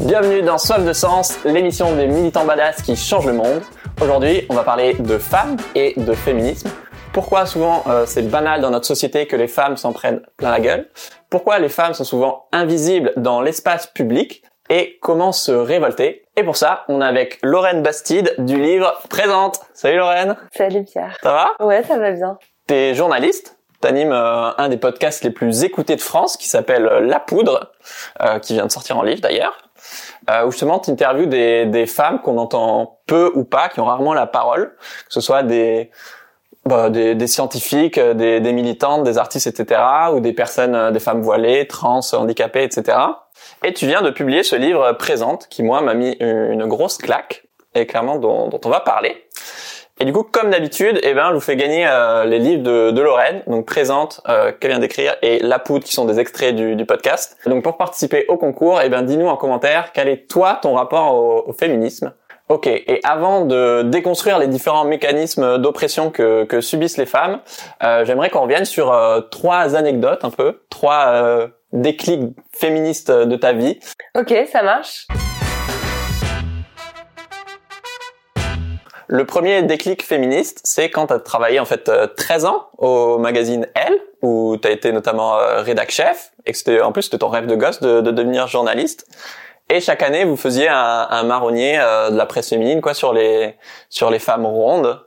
Bienvenue dans Soif de Sens, l'émission des militants badass qui changent le monde. Aujourd'hui, on va parler de femmes et de féminisme. Pourquoi souvent euh, c'est banal dans notre société que les femmes s'en prennent plein la gueule? Pourquoi les femmes sont souvent invisibles dans l'espace public? Et comment se révolter? Et pour ça, on est avec Lorraine Bastide du livre Présente. Salut Lorraine Salut Pierre. Ça va? Ouais, ça va bien. T'es journaliste T'animes euh, un des podcasts les plus écoutés de France qui s'appelle euh, La Poudre, euh, qui vient de sortir en livre d'ailleurs, euh, où justement tu interviews des, des femmes qu'on entend peu ou pas, qui ont rarement la parole, que ce soit des, bah, des, des scientifiques, euh, des, des militantes, des artistes, etc., ou des personnes, euh, des femmes voilées, trans, handicapées, etc. Et tu viens de publier ce livre Présente, qui moi m'a mis une grosse claque, et clairement dont, dont on va parler. Et du coup, comme d'habitude, eh ben, je vous fais gagner euh, les livres de, de Lorraine, donc présente, euh, qu'elle vient d'écrire, et La Poudre, qui sont des extraits du, du podcast. Donc, pour participer au concours, eh ben, dis-nous en commentaire quel est toi ton rapport au, au féminisme. Ok, et avant de déconstruire les différents mécanismes d'oppression que, que subissent les femmes, euh, j'aimerais qu'on revienne sur euh, trois anecdotes un peu, trois euh, déclics féministes de ta vie. Ok, ça marche. Le premier déclic féministe, c'est quand tu as travaillé en fait euh, 13 ans au magazine Elle, où tu as été notamment euh, rédac chef, et que c'était en plus c'était ton rêve de gosse de, de devenir journaliste. Et chaque année, vous faisiez un, un marronnier euh, de la presse féminine quoi sur les sur les femmes rondes.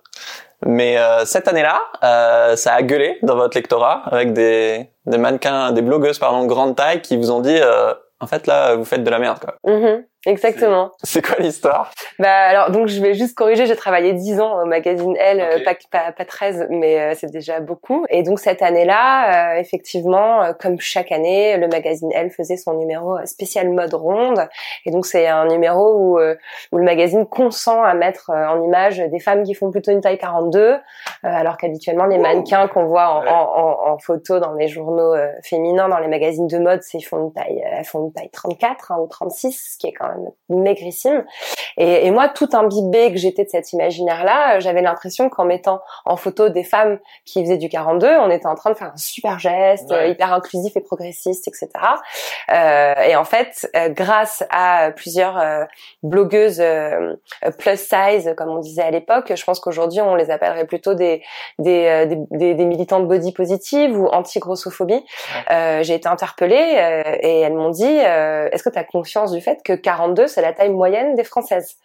Mais euh, cette année-là, euh, ça a gueulé dans votre lectorat avec des, des mannequins, des blogueuses pardon grande taille qui vous ont dit euh, en fait là vous faites de la merde quoi. Mhm, exactement. C'est quoi l'histoire? Bah alors donc je vais juste corriger, j'ai travaillé 10 ans au magazine Elle, euh, pas, pas, pas 13, mais euh, c'est déjà beaucoup. Et donc cette année-là, euh, effectivement, euh, comme chaque année, le magazine Elle faisait son numéro euh, spécial mode ronde. Et donc c'est un numéro où, où le magazine consent à mettre en image des femmes qui font plutôt une taille 42, euh, alors qu'habituellement les mannequins qu'on voit en, Ouais. en, en, en photo dans les journaux féminins, dans les magazines de mode, c'est ils font une taille, elles font une taille 34 hein, ou 36, ce qui est quand même maigrissime. Et, et moi, tout imbibé que j'étais de cet imaginaire-là, j'avais l'impression qu'en mettant en photo des femmes qui faisaient du 42, on était en train de faire un super geste, Ouais. euh, hyper inclusif et progressiste, etc. Euh, et en fait, euh, grâce à plusieurs euh, blogueuses euh, plus size, comme on disait à l'époque, je pense qu'aujourd'hui on les appellerait plutôt des des, des, militantes body positive ou anti-grossophobie. Euh, j'ai été interpellée euh, et elles m'ont dit euh, est-ce que tu as conscience du fait que 42 c'est la taille moyenne des françaises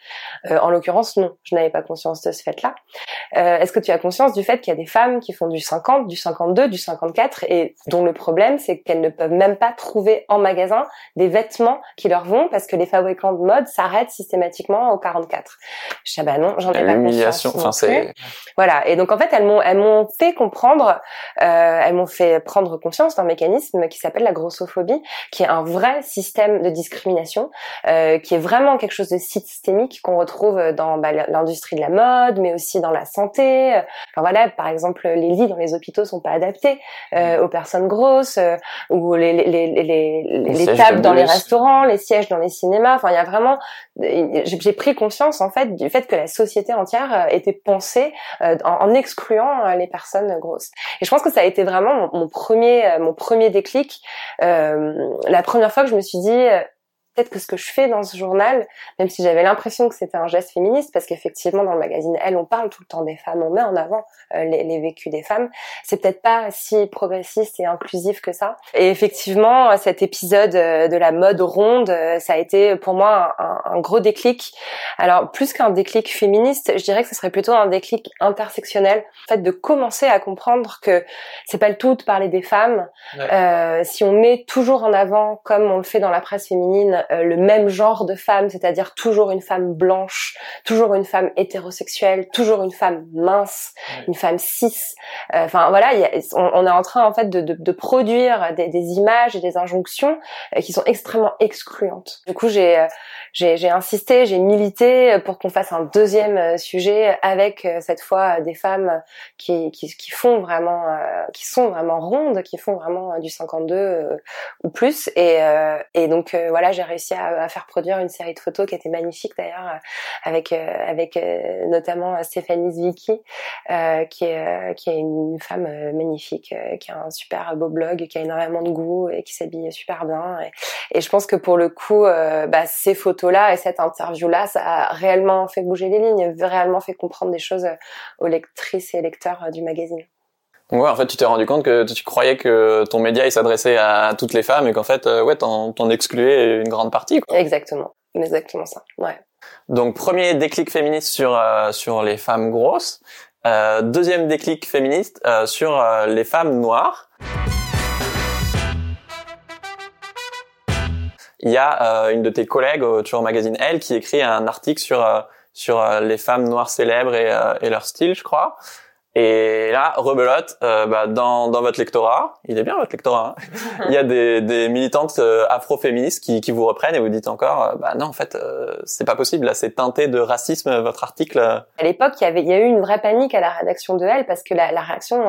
Euh, En l'occurrence non, je n'avais pas conscience de ce fait-là. Euh, est-ce que tu as conscience du fait qu'il y a des femmes qui font du 50, du 52, du 54 et dont le problème c'est qu'elles ne peuvent même pas trouver en magasin des vêtements qui leur vont parce que les fabricants de mode s'arrêtent systématiquement au 44. Je dis ah bah non, j'en ai pas L'humiliation, conscience. enfin c'est Voilà. Et donc en fait, elles m'ont elles m'ont fait comprendre, euh, elles m'ont fait prendre conscience d'un mécanisme qui s'appelle la grossophobie, qui est un vrai système de discrimination, euh, qui est vraiment quelque chose de systémique qu'on retrouve dans bah, l'industrie de la mode, mais aussi dans la santé. Enfin voilà, par exemple, les lits dans les hôpitaux sont pas adaptés euh, aux personnes grosses, euh, ou les les les les, les, tables dans les restaurants, les sièges dans les cinémas. Enfin, il y a vraiment, j'ai j'ai pris conscience en fait du fait que la société entière euh, était pensée euh, en, en excluant euh, les personnes grosses. Et je pense que ça a été vraiment mon, mon premier, euh, mon premier déclic. Euh, la première fois que je me suis dit, euh, peut-être que ce que je fais dans ce journal, même si j'avais l'impression que c'était un geste féministe, parce qu'effectivement dans le magazine Elle, on parle tout le temps des femmes, on met en avant euh, les, les vécus des femmes, c'est peut-être pas si progressiste et inclusif que ça. Et effectivement, cet épisode euh, de la mode ronde, euh, ça a été pour moi un, un gros déclic. Alors plus qu'un déclic féministe, je dirais que ce serait plutôt un déclic intersectionnel, en fait de commencer à comprendre que c'est pas le tout de parler des femmes. Ouais. Euh, si on met toujours en avant, comme on le fait dans la presse féminine, euh, le même genre de femme, c'est-à-dire toujours une femme blanche, toujours une femme hétérosexuelle, toujours une femme mince, une femme cis. Euh, Enfin voilà, il y a- on, on est en train en fait de, de, de produire des, des images et des injonctions euh, qui sont extrêmement excluantes. Du coup, j'ai j'ai j'ai insisté, j'ai milité pour qu'on fasse un deuxième sujet avec cette fois des femmes qui, qui, qui font vraiment, euh, qui sont vraiment rondes, qui font vraiment du 52 euh, ou plus. Et, euh, et donc voilà, j'ai réussi réussi à, à, faire produire une série de photos qui était magnifique d'ailleurs, avec avec notamment Stéphanie Zwicky, qui est qui est une femme magnifique, qui a un super beau blog, qui a énormément de goût et qui s'habille super bien. Et, et, je pense que pour le coup, bah, ces photos-là et cette interview-là, ça a réellement fait bouger les lignes, réellement fait comprendre des choses aux lectrices et lecteurs du magazine. Ouais, en fait, tu t'es rendu compte que tu croyais que ton média il s'adressait à toutes les femmes et qu'en fait, euh, ouais, t'en, t'en excluais une grande partie. Quoi. Exactement, exactement ça. Ouais. Donc premier déclic féministe sur euh, sur les femmes grosses. Euh, deuxième déclic féministe euh, sur les femmes noires. Il y a une de tes collègues, toujours au magazine Elle, qui écrit un article sur sur les femmes noires célèbres et, et leur style, je crois. Et là, rebelote, euh, bah, dans, dans votre lectorat, il est bien votre lectorat, hein il y a des, des militantes euh, afro-féministes qui, qui vous reprennent et vous dites encore, euh, bah non, en fait, euh, c'est pas possible, là, c'est teinté de racisme, votre article. À l'époque, il y avait, il y a eu une vraie panique à la rédaction de Elle parce que la, la réaction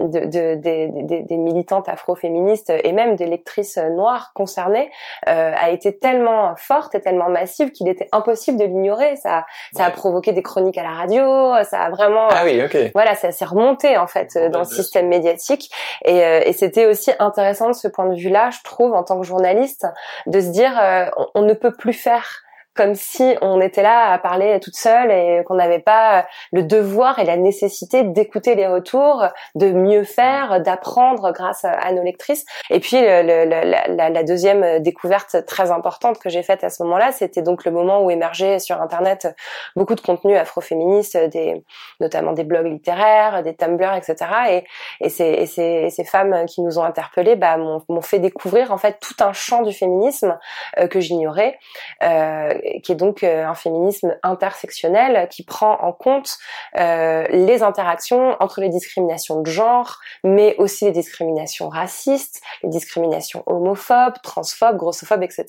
de, de, de, des militantes afro-féministes et même des lectrices noires concernées a été tellement forte et tellement massive qu'il était impossible de l'ignorer. Ça, ça a provoqué des chroniques à la radio, ça a vraiment, ah oui, ok. Voilà, ça s'est remonté en fait euh, dans le système médiatique. Et, euh, et c'était aussi intéressant de ce point de vue-là, je trouve, en tant que journaliste, de se dire euh, on, ne peut plus faire comme si on était là à parler toute seule et qu'on n'avait pas le devoir et la nécessité d'écouter les retours, de mieux faire, d'apprendre grâce à nos lectrices. Et puis la, deuxième découverte très importante que j'ai faite à ce moment-là, c'était donc le moment où émergeait sur Internet beaucoup de contenus afroféministes, des, notamment des blogs littéraires, des Tumblr, etc. Et, ces, femmes qui nous ont interpellés bah, m'ont fait découvrir en fait tout un champ du féminisme euh, que j'ignorais. Euh, qui est donc euh, un féminisme intersectionnel qui prend en compte euh, les interactions entre les discriminations de genre, mais aussi les discriminations racistes, les discriminations homophobes, transphobes, grossophobes, etc.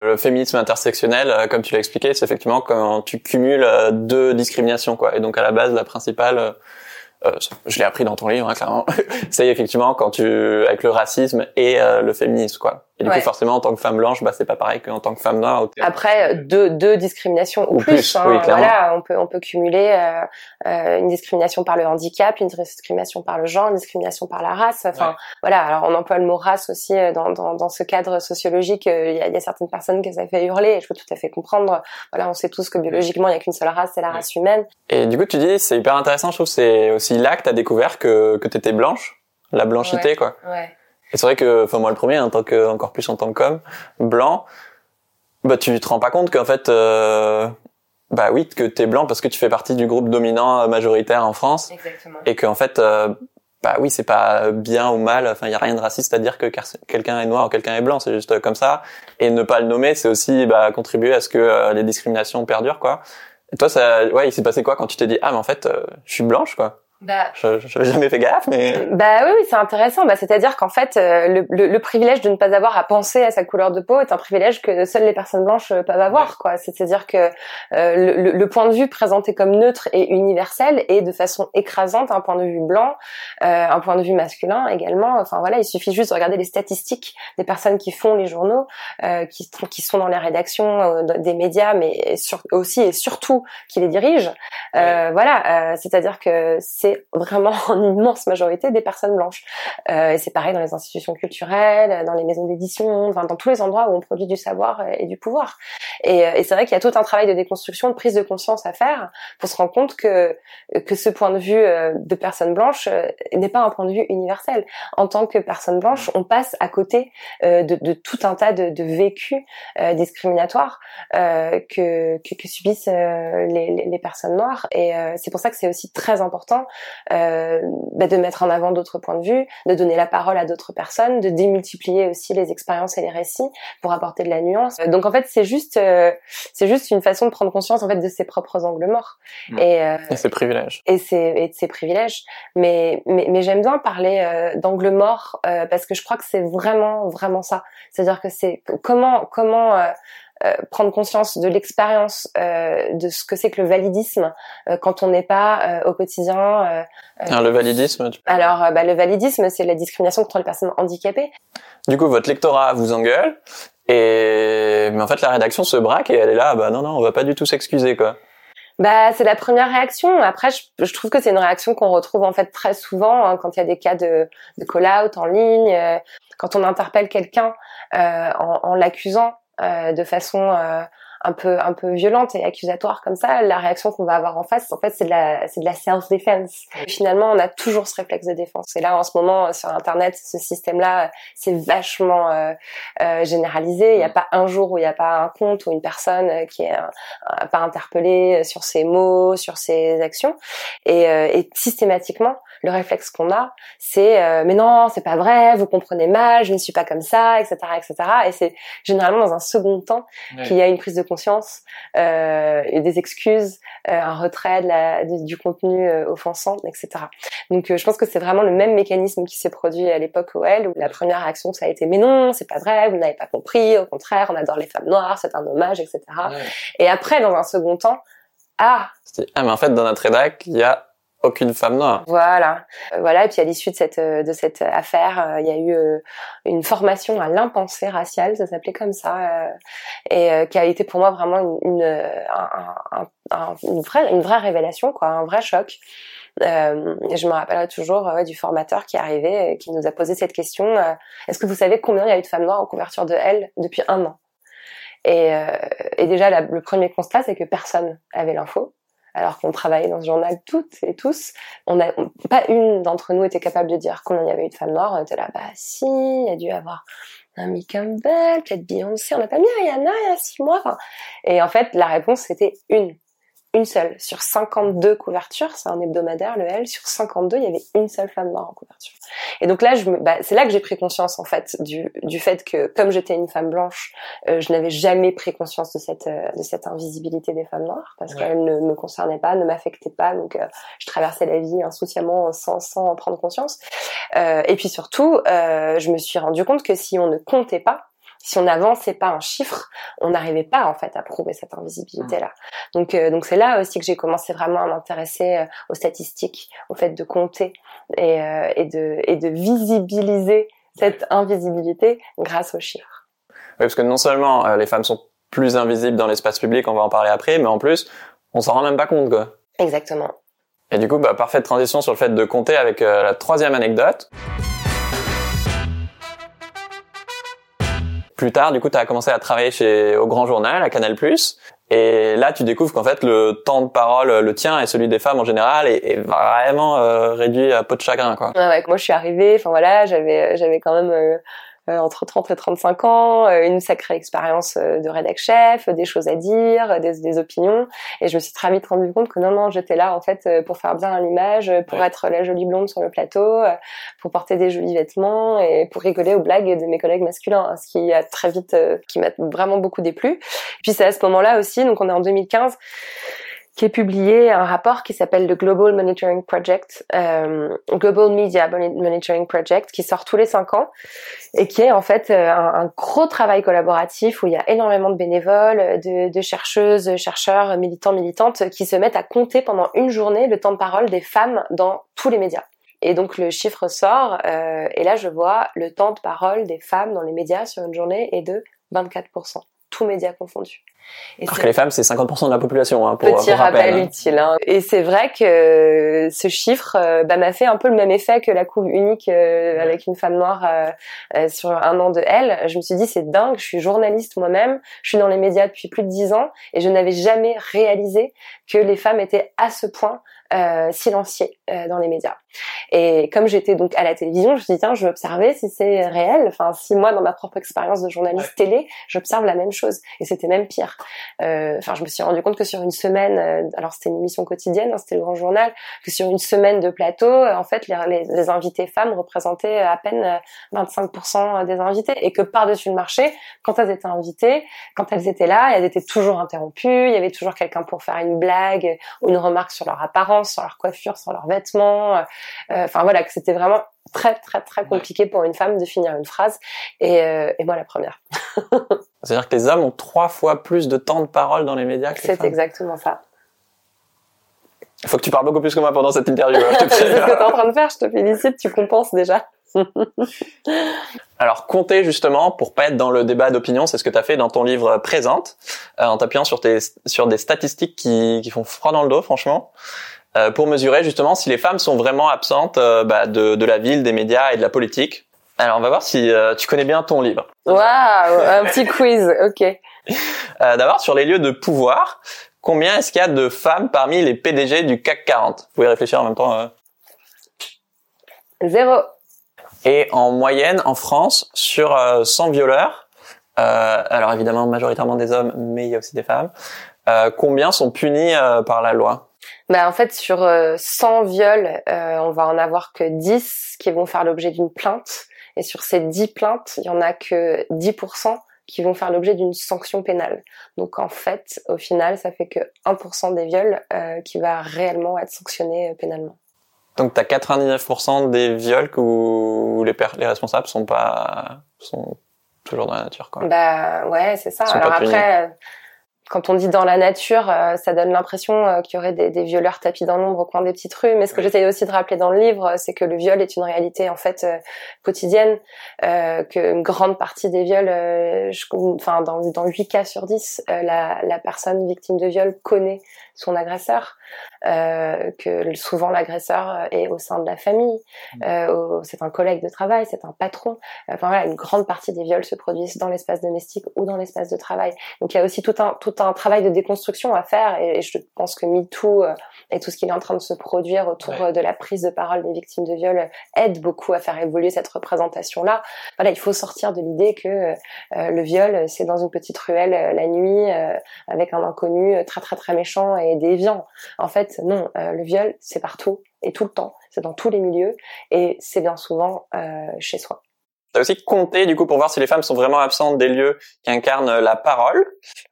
Le féminisme intersectionnel, euh, comme tu l'as expliqué, c'est effectivement quand tu cumules deux discriminations, quoi. Et donc à la base, la principale, je l'ai appris dans ton livre, hein, clairement. c'est effectivement quand tu avec le racisme et le féminisme, quoi. Et du coup, forcément, en tant que femme blanche, bah, c'est pas pareil qu'en tant que femme noire. Après, deux, deux discriminations ou, plus. hein, voilà, on peut, on peut cumuler euh, euh, une discrimination par le handicap, une discrimination par le genre, une discrimination par la race. Enfin, voilà. Alors, on emploie le mot race aussi euh, dans, dans, dans ce cadre sociologique. Euh, il y, a, y, a, certaines personnes que ça fait hurler. Et je peux tout à fait comprendre. Voilà, on sait tous que biologiquement, il y a qu'une seule race, c'est la race humaine. Et du coup, tu dis, c'est hyper intéressant. Je trouve, c'est aussi là que t'as découvert que que t'étais blanche, la blanchité, quoi. Ouais. Et c'est vrai que, enfin moi le premier, en tant que, encore plus en tant qu'homme blanc, bah tu te rends pas compte qu'en fait, euh, bah oui, que t'es blanc parce que tu fais partie du groupe dominant majoritaire en France, Exactement. et qu'en fait, euh, bah oui, c'est pas bien ou mal. Enfin, il y a rien de raciste à dire que quelqu'un est noir ou quelqu'un est blanc. C'est juste comme ça. Et ne pas le nommer, c'est aussi bah, contribuer à ce que euh, les discriminations perdurent, quoi. Et toi, ça, ouais, il s'est passé quoi quand tu t'es dit ah mais en fait, euh, je suis blanche, quoi? Bah, je n'avais jamais fait gaffe, mais... Bah oui, oui c'est intéressant. Bah, C'est-à-dire qu'en fait, euh, le, le, le, privilège de ne pas avoir à penser à sa couleur de peau est un privilège que seules les personnes blanches euh, peuvent avoir. quoi. C'est-à-dire que euh, le, le, point de vue présenté comme neutre et universel est de façon écrasante un point de vue blanc, euh, un point de vue masculin également. Enfin voilà, il suffit juste de regarder les statistiques des personnes qui font les journaux, euh, qui, qui sont dans les rédactions des médias, mais sur, aussi et surtout qui les dirigent. Voilà, c'est-à-dire que c'est vraiment en immense majorité des personnes blanches. Euh, et c'est pareil dans les institutions culturelles, dans les maisons d'édition, enfin, dans tous les endroits où on produit du savoir et du pouvoir. Et, euh, et c'est vrai qu'il y a tout un travail de déconstruction, de prise de conscience à faire pour se rendre compte que que ce point de vue euh, de personnes blanches euh, n'est pas un point de vue universel. En tant que personne blanche, on passe à côté de, de tout un tas de, de vécus discriminatoires que, que, que subissent les, les, les, personnes noires. Et c'est pour ça que c'est aussi très important euh, bah, de mettre en avant d'autres points de vue, de donner la parole à d'autres personnes, de démultiplier aussi les expériences et les récits pour apporter de la nuance. Euh, donc en fait, c'est juste, euh, c'est juste une façon de prendre conscience en fait de ses propres angles morts mmh. et, euh, et ses privilèges. Et ses, et de ses privilèges. Mais mais, mais j'aime bien parler euh, d'angles morts parce que je crois que c'est vraiment vraiment ça. C'est-à-dire que c'est comment comment euh, prendre conscience de l'expérience euh, de ce que c'est que le validisme euh, quand on n'est pas au quotidien. Alors, le validisme tu Alors, bah, le validisme, c'est la discrimination contre les personnes handicapées. Du coup, votre lectorat vous engueule. Et mais en fait, la rédaction se braque et elle est là, bah non, non, on va pas du tout s'excuser, quoi. Bah, c'est la première réaction. Après, je, je trouve que c'est une réaction qu'on retrouve en fait très souvent hein, quand il y a des cas de, de call-out en ligne, euh, quand on interpelle quelqu'un euh, en, en l'accusant euh, de façon euh, un peu un peu violente et accusatoire comme ça, la réaction qu'on va avoir en face, en fait, c'est de la c'est de la self defense. Finalement, on a toujours ce réflexe de défense. Et là, en ce moment, sur Internet, ce système-là, c'est vachement euh, euh, généralisé. Il n'y a pas un jour où il n'y a pas un compte ou une personne qui est euh, pas interpellée sur ses mots, sur ses actions. Et, euh, et systématiquement, le réflexe qu'on a, c'est euh, mais non, c'est pas vrai, vous comprenez mal, je ne suis pas comme ça, etc., etc. Et c'est généralement dans un second temps qu'il y a une prise de conscience euh, et des excuses, euh, un retrait de la, du, contenu euh, offensant, etc. Donc euh, je pense que c'est vraiment le même mécanisme qui s'est produit à l'époque OL où la première réaction ça a été mais non, c'est pas vrai, vous n'avez pas compris, au contraire, on adore les femmes noires, c'est un hommage, etc. Et après, dans un second temps, ah, ah mais en fait dans notre rédac, il y a aucune femme noire. Voilà, euh, voilà. Et puis à l'issue de cette euh, de cette affaire, euh, il y a eu une formation à l'impensé racial, ça s'appelait comme ça, et qui a été pour moi vraiment une une, un, un, une vraie une vraie révélation, quoi, un vrai choc. Euh, je me rappellerai toujours ouais, du formateur qui est arrivé qui nous a posé cette question est-ce que vous savez combien il y a eu de femmes noires en couverture de Elle depuis un an? Et, et déjà le premier constat c'est que personne avait l'info alors qu'on travaillait dans ce journal toutes et tous, on a pas une d'entre nous était capable de dire combien il y avait eu de femmes noires. On était là, bah si, il y a dû avoir Naomi Campbell, peut-être Beyoncé, on n'a pas mis Rihanna il y a six mois. et en fait, la réponse c'était une une seule. Sur 52 couvertures, c'est un hebdomadaire, le L, sur 52, il y avait une seule femme noire en couverture. Et donc là, je bah, c'est là que j'ai pris conscience, en fait, du, du fait que, comme j'étais une femme blanche, euh, je n'avais jamais pris conscience de cette, euh, de cette invisibilité des femmes noires, parce qu'elle ne me concernait pas, ne m'affectait pas, donc euh, je traversais la vie insouciamment sans, sans en prendre conscience. et puis surtout, je me suis rendu compte que si on ne comptait pas, si on n'avançait pas un chiffre, on n'arrivait pas en fait à prouver cette invisibilité là. Donc euh, donc c'est là aussi que j'ai commencé vraiment à m'intéresser euh, aux statistiques, au fait de compter et, euh, et de et de visibiliser cette invisibilité grâce aux chiffres. Oui, parce que non seulement les femmes sont plus invisibles dans l'espace public, on va en parler après, mais en plus, on s'en rend même pas compte quoi. Exactement. Et du coup, bah, parfaite transition sur le fait de compter avec la troisième anecdote. Plus tard, du coup, tu as commencé à travailler chez au Grand Journal, à Canal+. Et là, tu découvres qu'en fait, le temps de parole, le tien et celui des femmes en général, est, vraiment euh, réduit à peau de chagrin, quoi. Moi, je suis arrivée. Enfin voilà, j'avais, j'avais quand même euh, entre 30 et 35 ans, euh, une sacrée expérience euh, de rédac chef, des choses à dire, des, des, opinions. Et je me suis très vite rendu compte que non, non, j'étais là en fait pour faire bien l'image, pour être la jolie blonde sur le plateau, pour porter des jolis vêtements et pour rigoler aux blagues de mes collègues masculins, hein, ce qui a très vite, qui m'a vraiment beaucoup déplu. Et puis c'est à ce moment-là aussi, donc on est en 2015 qui est publié un rapport qui s'appelle le Global Monitoring Project, euh, Global Media Monitoring Project, qui sort tous les cinq ans et qui est en fait euh, un, gros travail collaboratif où il y a énormément de bénévoles, de, de, chercheuses, chercheurs, militants, militantes qui se mettent à compter pendant une journée le temps de parole des femmes dans tous les médias. Et donc le chiffre sort euh, et là je vois le temps de parole des femmes dans les médias sur une journée est de 24%, tous médias confondus. Et Alors que les femmes, c'est 50% de la population. Hein, pour, Petit rappel, hein. utile. Hein. Et c'est vrai que ce chiffre euh, bah, m'a fait un peu le même effet que la couve unique euh, avec une femme noire euh, euh, sur un an de elle. Je me suis dit, c'est dingue, je suis journaliste moi-même, je suis dans les médias depuis plus de dix ans et je n'avais jamais réalisé que les femmes étaient à ce point euh, silenciées dans les médias. Et comme j'étais donc à la télévision, je me suis dit, tiens, je vais observer si c'est réel. Enfin, si moi, dans ma propre expérience de journaliste télé, j'observe la même chose. Et c'était même pire. Euh, enfin, je me suis rendu compte que sur une semaine, euh, alors c'était une émission quotidienne, hein, c'était le Grand Journal, que sur une semaine de plateau, euh, en fait, les, les, invités femmes représentaient à peine 25% des invités, et que par-dessus le marché, quand elles étaient invitées, quand elles étaient là, elles étaient toujours interrompues, il y avait toujours quelqu'un pour faire une blague ou une remarque sur leur apparence, sur leur coiffure, sur leurs vêtements. Enfin voilà, que c'était vraiment très très très compliqué pour une femme de finir une phrase et, et moi la première. C'est-à-dire que les hommes ont trois fois plus de temps de parole dans les médias que les femmes. C'est exactement ça. Il faut que tu parles beaucoup plus que moi pendant cette interview. Hein, c'est ce que tu es en train de faire, je te félicite, tu compenses déjà. Alors compter justement pour pas être dans le débat d'opinion, c'est ce que tu as fait dans ton livre Présente, euh, en t'appuyant sur tes sur des statistiques qui, qui font froid dans le dos, franchement, euh, pour mesurer justement si les femmes sont vraiment absentes euh, bah, de, de la ville, des médias et de la politique. Alors on va voir si euh, tu connais bien ton livre. Waouh, un petit quiz, ok. Euh, D'abord sur les lieux de pouvoir, combien est-ce qu'il y a de femmes parmi les PDG du CAC 40 Vous pouvez réfléchir en même temps. euh. Zéro. Et en moyenne, en France, sur euh, 100 violeurs, euh, alors évidemment majoritairement des hommes, mais il y a aussi des femmes, euh, combien sont punis euh, par la loi? Bah en fait sur euh, 100 viols, euh, on va en avoir que 10 qui vont faire l'objet d'une plainte et sur ces 10 plaintes, il y en a que 10% qui vont faire l'objet d'une sanction pénale. Donc en fait, au final, ça fait que 1% des viols euh, qui va réellement être sanctionné euh, pénalement. Donc t'as 99% des viols où les, les responsables sont pas sont toujours dans la nature quoi. Bah ouais, c'est ça. Alors après, euh, quand on dit dans la nature, euh, ça donne l'impression euh, qu'il y aurait des, des violeurs tapis dans l'ombre au coin des petites rues. Mais ce que j'essaye aussi de rappeler dans le livre, euh, c'est que le viol est une réalité en fait euh, quotidienne, euh, qu'une grande partie des viols, je- enfin dans, dans 8 cas sur 10, euh, la, la personne victime de viol connaît son agresseur, que souvent l'agresseur est au sein de la famille, euh, au- c'est un collègue de travail, c'est un patron. Enfin voilà, une grande partie des viols se produisent dans l'espace domestique ou dans l'espace de travail. Donc il y a aussi tout un tout un travail de déconstruction à faire et, et je pense que MeToo euh, et tout ce qui est en train de se produire autour Ouais. euh, de la prise de parole des victimes de viol euh, aide beaucoup à faire évoluer cette représentation là. Voilà, il faut sortir de l'idée que euh, euh, le viol euh, c'est dans une petite ruelle euh, la nuit euh, avec un inconnu euh, très très très méchant et déviant. En fait, non, euh, le viol c'est partout et tout le temps, c'est dans tous les milieux et c'est bien souvent euh, chez soi. T'as aussi compté du coup pour voir si les femmes sont vraiment absentes des lieux qui incarnent la parole.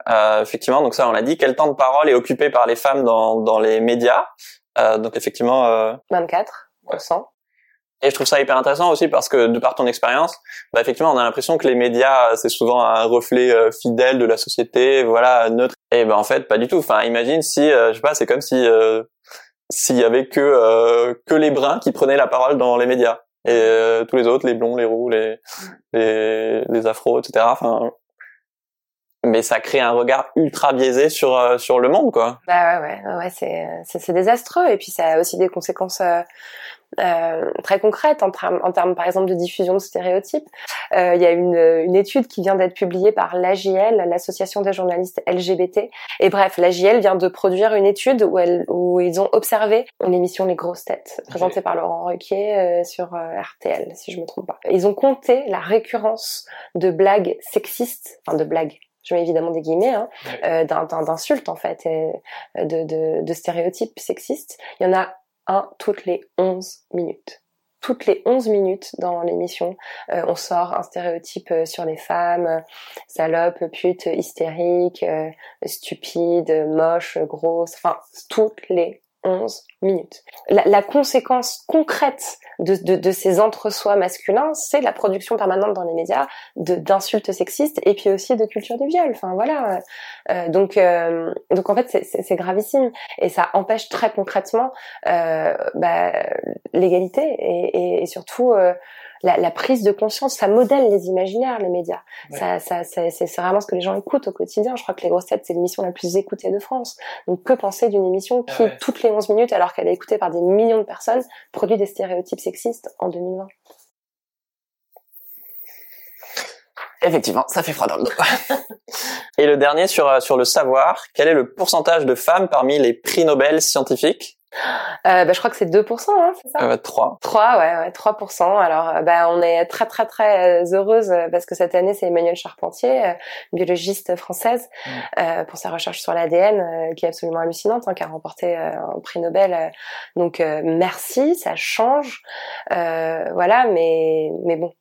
Euh, effectivement, donc ça on l'a dit. Quel temps de parole est occupé par les femmes dans dans les médias? Donc effectivement. euh, 24%. Et je trouve ça hyper intéressant aussi parce que de par ton expérience, bah effectivement, on a l'impression que les médias c'est souvent un reflet euh, fidèle de la société, voilà, neutre. Et ben en fait, pas du tout. Enfin, imagine si, euh, je sais pas, c'est comme si euh, s'il y avait que euh, que les bruns qui prenaient la parole dans les médias et tous les autres, les blonds, les roux, les les, les afros, etc. Enfin, mais ça crée un regard ultra biaisé sur sur le monde, quoi. Bah ouais, ouais, ouais, c'est, c'est désastreux. Et puis ça a aussi des conséquences euh, euh, très concrètes en termes, en termes, par exemple, de diffusion de stéréotypes. Euh, Il y a une, une étude qui vient d'être publiée par l'AJL, l'association des journalistes LGBT. Et bref, l'AJL vient de produire une étude où, elle, où ils ont observé l'émission Les Grosses Têtes, présentée par Laurent Ruquier euh, sur euh, RTL, si je me trompe pas. Ils ont compté la récurrence de blagues sexistes, enfin de blagues je mets évidemment des guillemets, hein, euh, d'insultes en fait, et de, de, de stéréotypes sexistes. Il y en a un toutes les 11 minutes. Toutes les 11 minutes dans l'émission, euh, on sort un stéréotype euh, sur les femmes, euh, salope, pute, hystérique, euh, stupide, moche, grosse, enfin, toutes les 11 minutes. La, la conséquence concrète de, de, de ces entre-soi masculins, c'est la production permanente dans les médias d'insultes sexistes et puis aussi de culture du viol. Enfin voilà. Euh, donc euh, donc en fait c'est gravissime et ça empêche très concrètement euh, bah, l'égalité et, et, et surtout euh, la, la prise de conscience. Ça modèle les imaginaires les médias. Ouais. Ça, ça c'est vraiment ce que les gens écoutent au quotidien. Je crois que les grosses têtes c'est l'émission la plus écoutée de France. Donc que penser d'une émission qui Ah ouais. toutes les 11 minutes alors qu'elle est écoutée par des millions de personnes produit des stéréotypes sexistes en 2020 Effectivement, ça fait froid dans le dos. Et le dernier sur euh, sur le savoir, quel est le pourcentage de femmes parmi les prix Nobel scientifiques? Euh, bah, Je crois que c'est 2%, hein, c'est ça? Euh, 3. 3, ouais, ouais, 3%. Alors, euh, bah, on est très, très, très euh, heureuse euh, parce que cette année, c'est Emmanuelle Charpentier, euh, biologiste française, euh, pour sa recherche sur l'ADN, qui est absolument hallucinante, hein, qui a remporté un prix Nobel. donc, euh, merci, ça change, euh, voilà, mais, mais bon,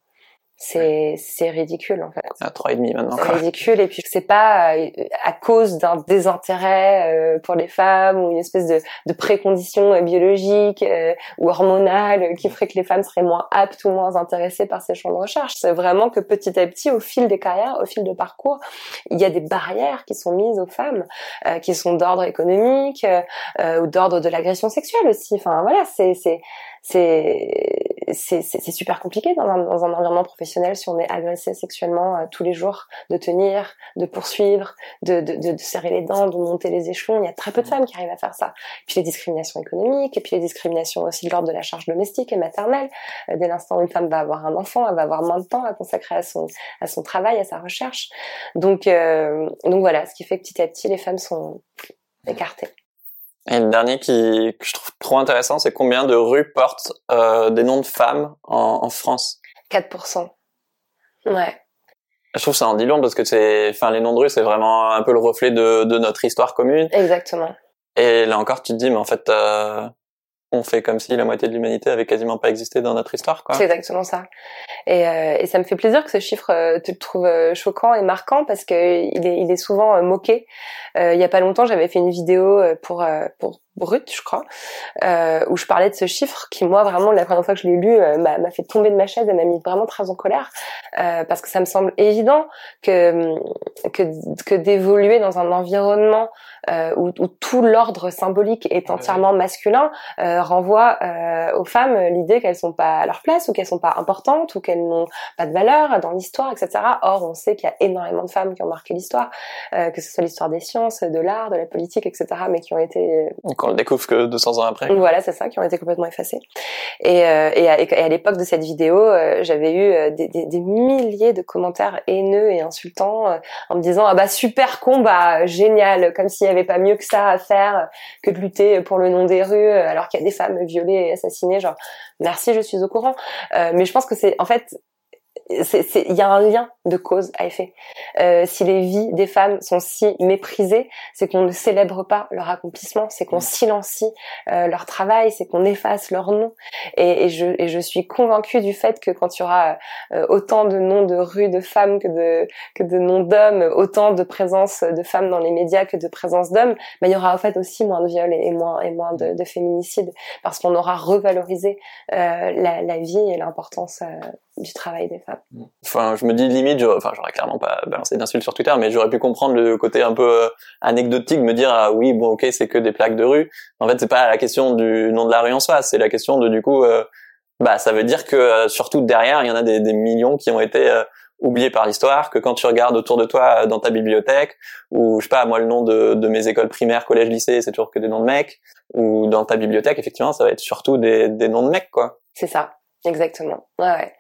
c'est, c'est ridicule en fait. À 3,5 maintenant. C'est ridicule et puis c'est pas euh, à cause d'un désintérêt euh, pour les femmes ou une espèce de, de précondition biologique euh, ou hormonale qui ferait que les femmes seraient moins aptes ou moins intéressées par ces champs de recherche. C'est vraiment que petit à petit, au fil des carrières, au fil de parcours, il y a des barrières qui sont mises aux femmes, euh, qui sont d'ordre économique euh, ou d'ordre de l'agression sexuelle aussi. Enfin voilà, c'est c'est c'est c'est super compliqué dans un, dans un, environnement professionnel si on est agressé sexuellement euh, tous les jours, de tenir, de poursuivre, de, de, de, serrer les dents, de monter les échelons. Il y a très peu de femmes qui arrivent à faire ça. Puis les discriminations économiques, et puis les discriminations aussi de l'ordre de la charge domestique et maternelle. Euh, dès l'instant où une femme va avoir un enfant, elle va avoir moins de temps à consacrer à son, à son travail, à sa recherche. Donc, euh, donc voilà, ce qui fait que petit à petit, les femmes sont écartées. Et le dernier qui, que je trouve trop intéressant, c'est combien de rues portent euh, des noms de femmes en, en France? 4%. Ouais. Je trouve ça en dit long parce que c'est, enfin, les noms de rues, c'est vraiment un peu le reflet de, de notre histoire commune. Exactement. Et là encore, tu te dis, mais en fait, euh, on fait comme si la moitié de l'humanité avait quasiment pas existé dans notre histoire. C'est exactement ça. Et, euh, et, ça me fait plaisir que ce chiffre, euh, tu euh, choquant et marquant parce que il est, il est souvent moqué. il y a pas longtemps, j'avais fait une vidéo pour pour brut, je crois, euh, où je parlais de ce chiffre qui, moi, vraiment, la première fois que je l'ai lu, euh, m'a fait tomber de ma chaise et m'a mis vraiment très en colère, euh, parce que ça me semble évident que que, que d'évoluer dans un environnement euh, où, où, tout l'ordre symbolique est entièrement masculin euh, renvoie euh, aux femmes l'idée qu'elles sont pas à leur place ou qu'elles sont pas importantes ou qu'elles n'ont pas de valeur dans l'histoire, etc. Or, on sait qu'il y a énormément de femmes qui ont marqué l'histoire, que ce soit l'histoire des sciences, de l'art, de la politique, etc., mais qui ont été on le découvre que 200 ans après. Voilà, c'est ça, qui ont été complètement effacés. Et, euh, et à, l'époque de cette vidéo, euh, j'avais eu euh, des, des, des, milliers de commentaires haineux et insultants en me disant ah bah super combat, génial, comme s'il n'y avait pas mieux que ça à faire que de lutter pour le nom des rues alors qu'il y a des femmes violées et assassinées. Genre merci, je suis au courant. mais je pense que c'est en fait il y a un lien de cause à effet. Euh, si les vies des femmes sont si méprisées, c'est qu'on ne célèbre pas leur accomplissement, c'est qu'on silencie euh, leur travail, c'est qu'on efface leur nom. Et, et, je, et, je, suis convaincue du fait que quand il y aura euh, autant de noms de rues de femmes que de que de noms d'hommes, autant de présence de femmes dans les médias que de présence d'hommes, bah, il y aura en fait aussi moins de viols et, moins et moins de, de féminicides parce qu'on aura revalorisé euh, la, la, vie et l'importance du travail des femmes. Enfin, je me dis limite, j'aurais, enfin, j'aurais clairement pas balancé d'insultes sur Twitter, mais j'aurais pu comprendre le côté un peu euh, anecdotique, me dire ah oui, bon, ok, c'est que des plaques de rue. En fait, c'est pas la question du nom de la rue en soi, c'est la question de du coup, euh, bah, ça veut dire que euh, surtout derrière, il y en a des, des millions qui ont été oubliés par l'histoire, que quand tu regardes autour de toi dans ta bibliothèque, ou je sais pas, moi le nom de, de mes écoles primaires, collège, lycée, c'est toujours que des noms de mecs, ou dans ta bibliothèque, effectivement, ça va être surtout des, des noms de mecs, quoi. C'est ça. Exactement. Ouais, ouais.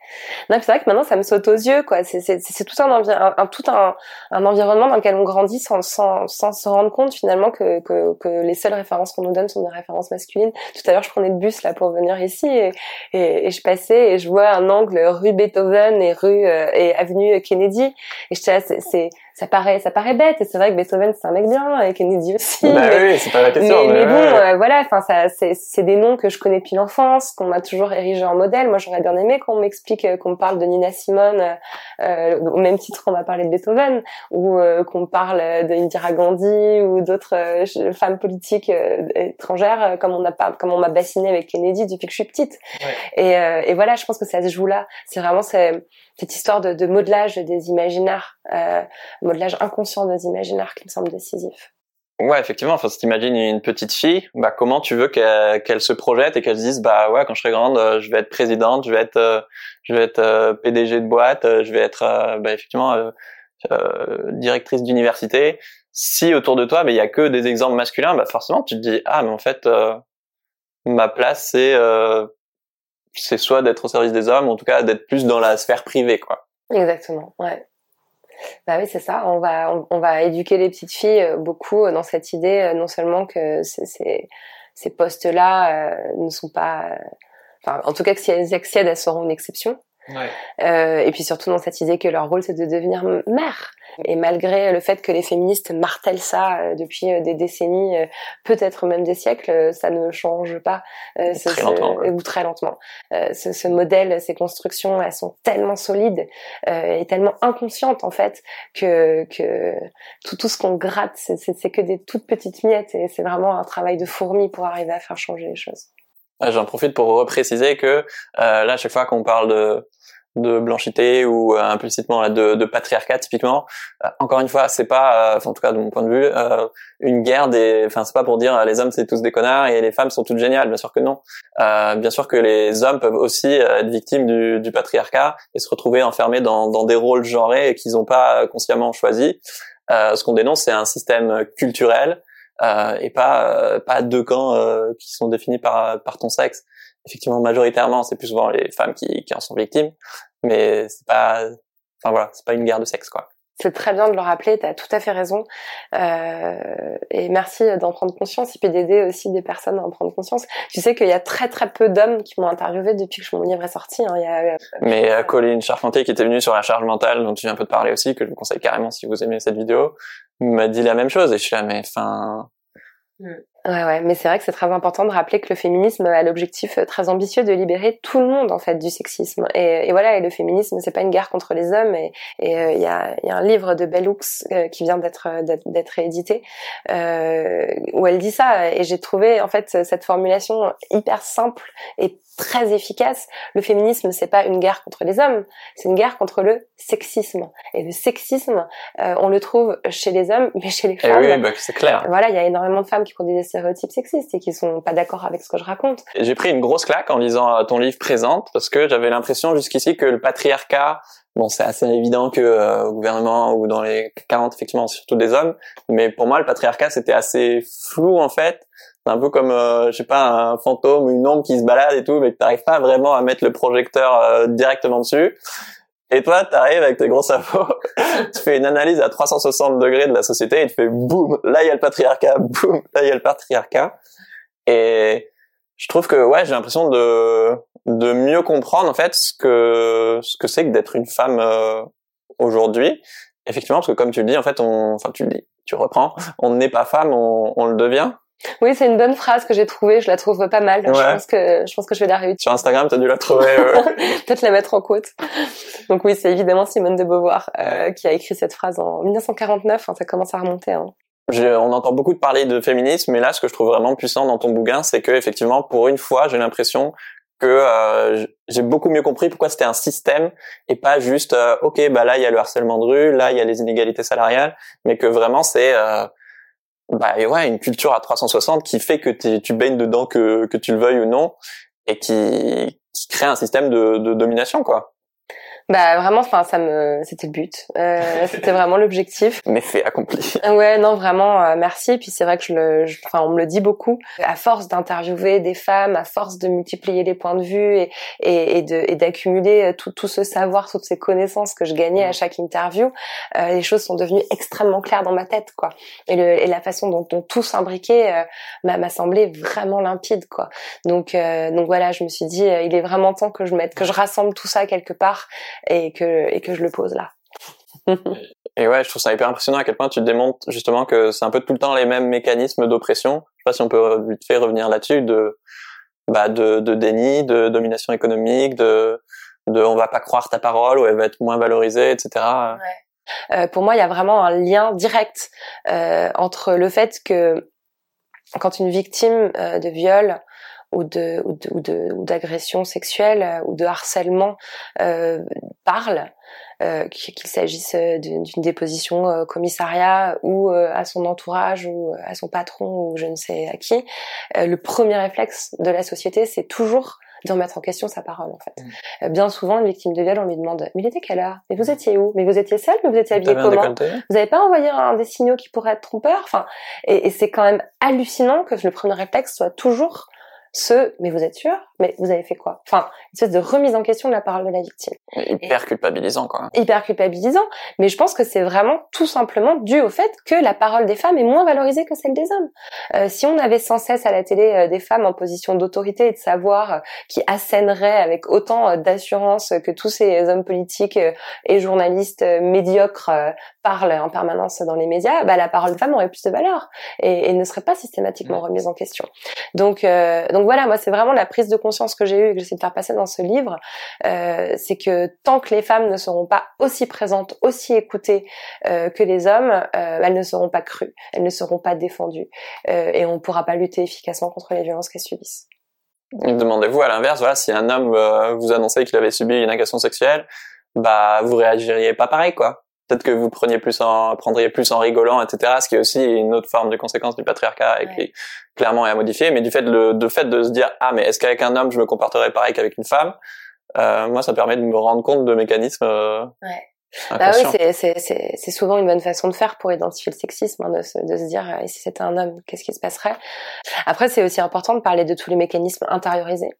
Non, c'est vrai que maintenant ça me saute aux yeux, quoi. C'est tout un, un, tout un, un environnement dans lequel on grandit sans sans sans se rendre compte finalement que que que les seules références qu'on nous donne sont des références masculines. Tout à l'heure, je prenais le bus là pour venir ici et, et, je passais et je vois un angle rue Beethoven et rue euh, et avenue Kennedy et je c'est ça paraît ça paraît bête. Et c'est vrai que Beethoven c'est un mec bien et Kennedy aussi bah mais, oui c'est pas la question mais, mais, bon euh, voilà enfin ça c'est c'est des noms que je connais depuis l'enfance qu'on m'a toujours érigé en modèle. Moi j'aurais bien aimé qu'on m'explique euh, qu'on me parle de Nina Simone euh, euh, au même titre qu'on m'a parlé de Beethoven ou euh, qu'on parle de Indira Gandhi ou d'autres femmes politiques étrangères comme on a pas comme on m'a bassiné avec Kennedy depuis que je suis petite. Et, et voilà je pense que ça se joue là. C'est vraiment cette histoire de, de modelage des imaginaires modelage inconscient des imaginaires qui me semble décisif Ouais, effectivement. Enfin, si t'imagines une petite fille, bah comment tu veux qu'elle se projette et qu'elle se dise, bah ouais, quand je serai grande, euh, je vais être présidente, je vais être, euh, je vais être euh, PDG de boîte, je vais être, bah, effectivement, directrice d'université. Si autour de toi, mais il y a que des exemples masculins, bah forcément, tu te dis, ah, mais en fait, ma place, c'est, c'est soit d'être au service des hommes, ou en tout cas d'être plus dans la sphère privée, quoi. Exactement. Ouais. Bah oui, c'est ça. On va, on, va éduquer les petites filles euh, beaucoup euh, dans cette idée, euh, non seulement que ces, ces postes-là ne sont pas, enfin, en tout cas que si elles accèdent, elles seront une exception. Ouais. Euh, et puis surtout dans cette idée que leur rôle c'est de devenir mère. Et malgré le fait que les féministes martèlent ça euh, depuis euh, des décennies, peut-être même des siècles, ça ne change pas. Euh, très ce, lentement, Ou très lentement. Ce, ce, modèle, ces constructions, elles sont tellement solides et tellement inconscientes en fait que, que tout, tout ce qu'on gratte, c'est que des toutes petites miettes et c'est vraiment un travail de fourmi pour arriver à faire changer les choses. J'en profite pour repréciser que là, à chaque fois qu'on parle de de blanchité ou euh, implicitement de, de patriarcat typiquement. Euh, encore une fois, c'est pas, en tout cas de mon point de vue, une guerre des. Enfin, c'est pas pour dire les hommes c'est tous des connards et les femmes sont toutes géniales. Bien sûr que non. bien sûr que les hommes peuvent aussi être victimes du, du patriarcat et se retrouver enfermés dans, dans des rôles genrés qu'ils n'ont pas consciemment choisis. ce qu'on dénonce, c'est un système culturel euh, et pas euh, pas deux camps euh, qui sont définis par par ton sexe. Effectivement, majoritairement, c'est plus souvent les femmes qui, qui en sont victimes, mais c'est pas, enfin voilà, c'est pas une guerre de sexe quoi. C'est très bien de le rappeler, tu as tout à fait raison. Euh, et merci d'en prendre conscience et puis d'aider aussi des personnes à en prendre conscience. Tu sais qu'il y a très très peu d'hommes qui m'ont interviewé depuis que mon livre est sorti. Hein. Il y a, Mais euh, Colline Charpentier qui était venue sur la charge mentale, dont tu viens un peu de parler aussi, que je vous conseille carrément si vous aimez cette vidéo, m'a dit la même chose et je suis là, mais enfin... Ouais, ouais, mais c'est vrai que c'est très important de rappeler que le féminisme a l'objectif euh, très ambitieux de libérer tout le monde en fait du sexisme. Et, et voilà, et le féminisme, c'est pas une guerre contre les hommes. Et euh, il y, a, y, a, un livre de Bellux euh, qui vient d'être d'être réédité euh, où elle dit ça. Et j'ai trouvé en fait cette formulation hyper simple et très efficace. Le féminisme, c'est pas une guerre contre les hommes, c'est une guerre contre le sexisme. Et le sexisme, euh, on le trouve chez les hommes, mais chez les eh femmes. oui, bah, c'est clair. Voilà, il y a énormément de femmes qui produisent des stéréotypes sexistes et qui sont pas d'accord avec ce que je raconte. J'ai pris une grosse claque en lisant euh, ton livre Présente parce que j'avais l'impression jusqu'ici que le patriarcat Bon, c'est assez évident que euh, au gouvernement ou dans les 40, effectivement, surtout des hommes. Mais pour moi, le patriarcat, c'était assez flou en fait. C'est un peu comme, euh, je sais pas, un fantôme ou une ombre qui se balade et tout, mais que t'arrives pas vraiment à mettre le projecteur euh, directement dessus. Et toi, t'arrives avec tes gros sabots, tu fais une analyse à 360 degrés de la société et tu fais boum, là il y a le patriarcat, boum, là il y a le patriarcat. Et je trouve que ouais, j'ai l'impression de de mieux comprendre en fait ce que ce que c'est que d'être une femme euh, aujourd'hui. Effectivement, parce que comme tu le dis, en fait, on, enfin tu le dis, tu reprends, on n'est pas femme, on, on le devient. Oui, c'est une bonne phrase que j'ai trouvée. Je la trouve pas mal. Je pense que je pense que je vais la réutiliser. Sur Instagram, t'as dû la trouver. Peut-être la mettre en quote. Donc oui, c'est évidemment Simone de Beauvoir euh, qui a écrit cette phrase en 1949. ça commence à remonter. Hein. on entend beaucoup de parler de féminisme, mais là, ce que je trouve vraiment puissant dans ton bouquin, c'est que effectivement, pour une fois, j'ai l'impression que euh, j'ai beaucoup mieux compris pourquoi c'était un système et pas juste euh, ok bah là il y a le harcèlement de rue, là il y a les inégalités salariales, mais que vraiment c'est euh, bah ouais une culture à 360 qui fait que tu baignes dedans que tu le veuilles ou non et qui qui crée un système de, de domination quoi. Bah vraiment, enfin ça me, c'était le but, euh, c'était vraiment l'objectif. Mais fait accompli. Ouais, non vraiment, euh, merci. Puis c'est vrai que je le, enfin on me le dit beaucoup. À force d'interviewer des femmes, à force de multiplier les points de vue et et, et de et d'accumuler euh, tout tout ce savoir, toutes ces connaissances que je gagnais à chaque interview, euh, les choses sont devenues extrêmement claires dans ma tête quoi. Et, le, et la façon dont, dont tout s'imbriquait euh, m'a semblé vraiment limpide quoi. Donc donc voilà, je me suis dit, il est vraiment temps que je mette, que je rassemble tout ça quelque part et que et que je le pose là. et ouais, je trouve ça hyper impressionnant à quel point tu démontres justement que c'est un peu tout le temps les mêmes mécanismes d'oppression. Je sais pas si on peut vite fait revenir là-dessus de bah de, de déni, de domination économique, de de on va pas croire ta parole ou elle va être moins valorisée, etc. Ouais. Euh, pour moi, il y a vraiment un lien direct euh, entre le fait que quand une victime euh, de viol ou de ou de ou d'agression sexuelle euh, ou de harcèlement euh, parle euh, qu'il s'agisse d'une déposition au commissariat ou à son entourage ou à son patron ou je ne sais à qui, le premier réflexe de la société, c'est toujours de remettre en question sa parole en fait. Mm. Bien souvent, une victime de viol, on lui demande mais il était quelle heure? Mais vous étiez où? Mais vous étiez seule Mais vous étiez habillée comment? Vous n'avez pas envoyé un des signaux qui pourraient être trompeurs? Enfin, et, et c'est quand même hallucinant que le premier réflexe soit toujours ce mais vous êtes sûr? Mais vous avez fait quoi? Enfin une espèce de remise en question de la parole de la victime hyper culpabilisant quoi. hyper culpabilisant. Mais je pense que c'est vraiment tout simplement dû au fait que la parole des femmes est moins valorisée que celle des hommes. Euh, si on avait sans cesse à la télé euh, des femmes en position d'autorité et de savoir euh, qui assèneraient avec autant d'assurance que tous ces hommes politiques et journalistes médiocres parlent en permanence dans les médias bah la parole des femmes aurait plus de valeur et, et ne serait pas systématiquement remise en question. Donc, donc donc voilà, moi c'est vraiment la prise de conscience que j'ai eue et que j'essaie de faire passer dans ce livre, euh, c'est que tant que les femmes ne seront pas aussi présentes, aussi écoutées euh, que les hommes, euh, elles ne seront pas crues, elles ne seront pas défendues et on ne pourra pas lutter efficacement contre les violences qu'elles subissent. Demandez-vous à l'inverse, voilà, si un homme vous annonçait qu'il avait subi une agression sexuelle, bah vous réagiriez pas pareil, quoi. Peut-être que vous preniez plus en prendriez plus en rigolant etc ce qui est aussi une autre forme de conséquence du patriarcat et qui clairement est à modifier. Mais du fait de, de fait de se dire ah mais est-ce qu'avec un homme je me comporterais pareil qu'avec une femme? euh, moi ça permet de me rendre compte de mécanismes euh. Bah oui, c'est souvent une bonne façon de faire pour identifier le sexisme, hein, de, se, de se dire et si c'était un homme, qu'est-ce qui se passerait? Après, c'est aussi important de parler de tous les mécanismes intériorisés.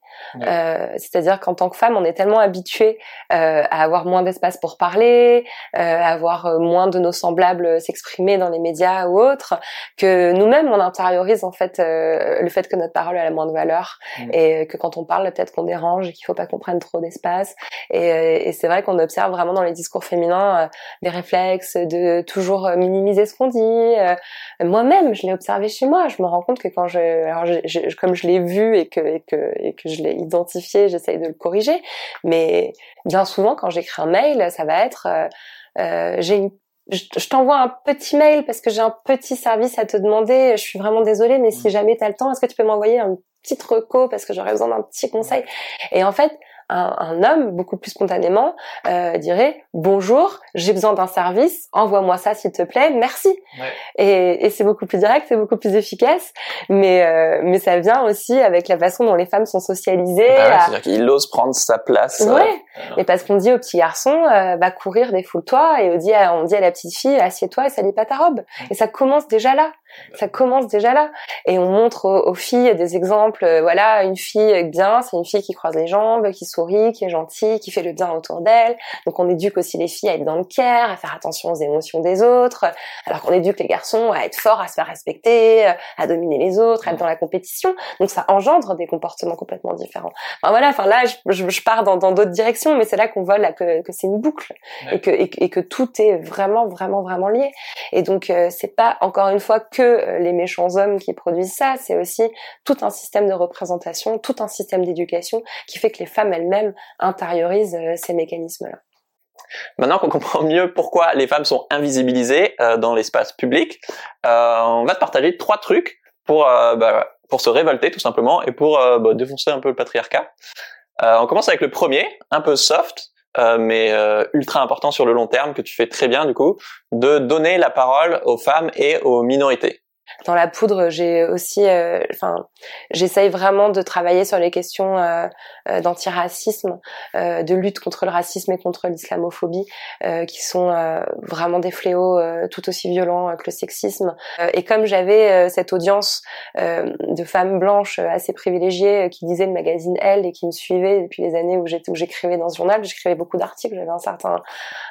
Euh, C'est-à-dire qu'en tant que femme, on est tellement habitué euh, à avoir moins d'espace pour parler, euh, à avoir euh, moins de nos semblables s'exprimer dans les médias ou autres, que nous-mêmes on intériorise en fait euh, le fait que notre parole a la moins de valeur et que quand on parle, peut-être qu'on dérange et qu'il faut pas qu'on prenne trop d'espace. Et, euh, et c'est vrai qu'on observe vraiment dans les discours féminins euh, des réflexes de toujours euh, minimiser ce qu'on dit. Euh, moi-même, je l'ai observé chez moi. Je me rends compte que quand je, alors comme je l'ai vu et que, et que, et que je l'ai identifié, j'essaye de le corriger. Mais bien souvent, quand j'écris un mail, ça va être j'ai une je, t'envoie un petit mail parce que j'ai un petit service à te demander. Je suis vraiment désolée, mais si mmh. jamais tu as le temps, est-ce que tu peux m'envoyer un petit reco parce que j'aurais besoin d'un petit conseil? Et en fait, un, homme, beaucoup plus spontanément, euh, dirait bonjour, j'ai besoin d'un service, envoie-moi ça s'il te plaît, merci. Et, et c'est beaucoup plus direct, c'est beaucoup plus efficace, mais euh, mais ça vient aussi avec la façon dont les femmes sont socialisées. Bah C'est-à-dire qu'il ose prendre sa place. Euh, ouais. et parce qu'on dit au petit garçon, euh, bah courir, défoule-toi, et on dit, à, on dit à la petite fille, assieds-toi et salis pas ta robe. Et ça commence déjà là. Ça commence déjà là. Et on montre aux, filles des exemples. Euh, voilà, une fille bien, c'est une fille qui croise les jambes, qui sourit, qui est gentille, qui fait le bien autour d'elle. Donc on éduque aussi les filles à être dans le care, à faire attention aux émotions des autres. Alors qu'on éduque les garçons à être forts, à se faire respecter, euh, à dominer les autres, à être dans la compétition. Donc ça engendre des comportements complètement différents. Enfin voilà. Enfin là, je, je, pars dans d'autres directions, mais c'est là qu'on voit là que, que c'est une boucle et que et, que tout est vraiment vraiment vraiment lié. Et donc euh, c'est pas encore une fois que euh, les méchants hommes qui produisent ça, c'est aussi tout un système de représentation, tout un système d'éducation qui fait que les femmes elles-mêmes intériorisent euh, ces mécanismes-là. Maintenant qu'on comprend mieux pourquoi les femmes sont invisibilisées euh, dans l'espace public, on va te partager trois trucs pour bah, pour se révolter tout simplement et pour bah, défoncer un peu le patriarcat. on commence avec le premier, un peu soft, euh, mais euh, ultra important sur le long terme que tu fais très bien du coup, de donner la parole aux femmes et aux minorités dans la poudre, j'ai aussi, euh, enfin, j'essaye vraiment de travailler sur les questions euh, euh d'antiracisme, euh, de lutte contre le racisme et contre l'islamophobie, qui sont vraiment des fléaux tout aussi violents que le sexisme. et comme j'avais cette audience de femmes blanches assez privilégiées qui disaient le magazine Elle et qui me suivaient depuis les années où j'écrivais dans ce journal, j'écrivais beaucoup d'articles, j'avais un certain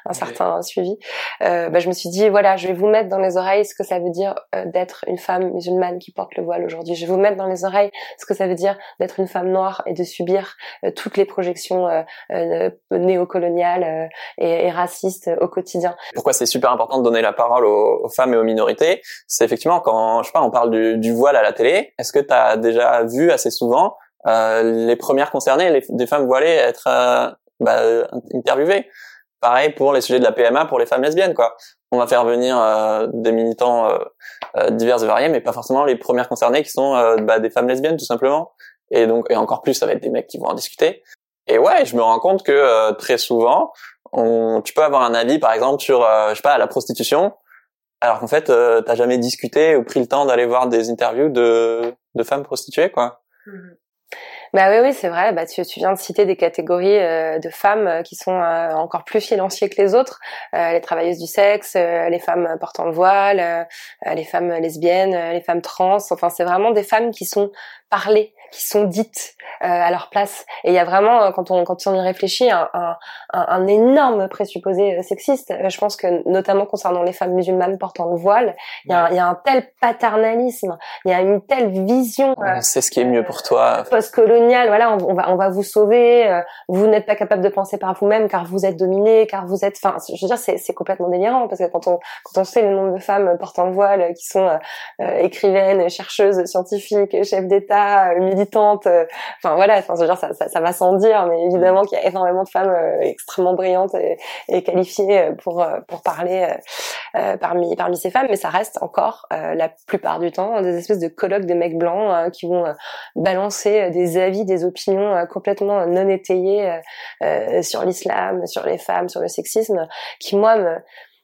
un certain suivi. bah, je me suis dit voilà, je vais vous mettre dans les oreilles ce que ça veut dire d'être une femme musulmane qui porte le voile aujourd'hui. Je vais vous mettre dans les oreilles ce que ça veut dire d'être une femme noire et de subir euh, toutes les projections euh, euh, néocoloniales et, racistes au quotidien. Pourquoi c'est super important de donner la parole aux, femmes et aux minorités? C'est effectivement quand je sais pas, on parle du, du voile à la télé. Est-ce que tu as déjà vu assez souvent les premières concernées, les, des femmes voilées, être bah, interviewées? Pareil pour les sujets de la PMA pour les femmes lesbiennes, quoi on va faire venir euh, des militants euh, euh, divers et variés, mais pas forcément les premières concernées qui sont bah, des femmes lesbiennes tout simplement. Et donc et encore plus, ça va être des mecs qui vont en discuter. Et ouais, je me rends compte que très souvent, on, tu peux avoir un avis, par exemple, sur je sais pas la prostitution, alors qu'en fait, t'as jamais discuté ou pris le temps d'aller voir des interviews de, de femmes prostituées, quoi. Mmh bah oui, oui, c'est vrai. Bah tu, tu, viens de citer des catégories euh, de femmes euh, qui sont euh, encore plus financières que les autres. les travailleuses du sexe, les femmes portant le voile, les femmes lesbiennes, les femmes trans. Enfin, c'est vraiment des femmes qui sont parlées qui sont dites euh, à leur place. Et il y a vraiment, euh, quand on quand on y réfléchit, un, un, un énorme présupposé euh, sexiste. Je pense que notamment concernant les femmes musulmanes portant le voile, il y a, il y a un tel paternalisme, il y a une telle vision. c'est ce qui est mieux pour toi. Postcoloniale, voilà, on, va on va vous sauver. vous n'êtes pas capable de penser par vous-même car vous êtes dominé, car vous êtes. Enfin, je veux dire, c'est c'est complètement délirant parce que quand on quand on sait le nombre de femmes portant le voile qui sont écrivaines, chercheuses, scientifiques, chefs d'État, Euh, enfin voilà, ça, ça, ça va sans dire, mais évidemment qu'il y a énormément de femmes euh, extrêmement brillantes et, et, qualifiées euh, pour pour parler parmi parmi ces femmes, mais ça reste encore la plupart du temps des espèces de colloques de mecs blancs qui vont balancer des avis, des opinions complètement non étayées sur l'islam, sur les femmes, sur le sexisme, qui moi me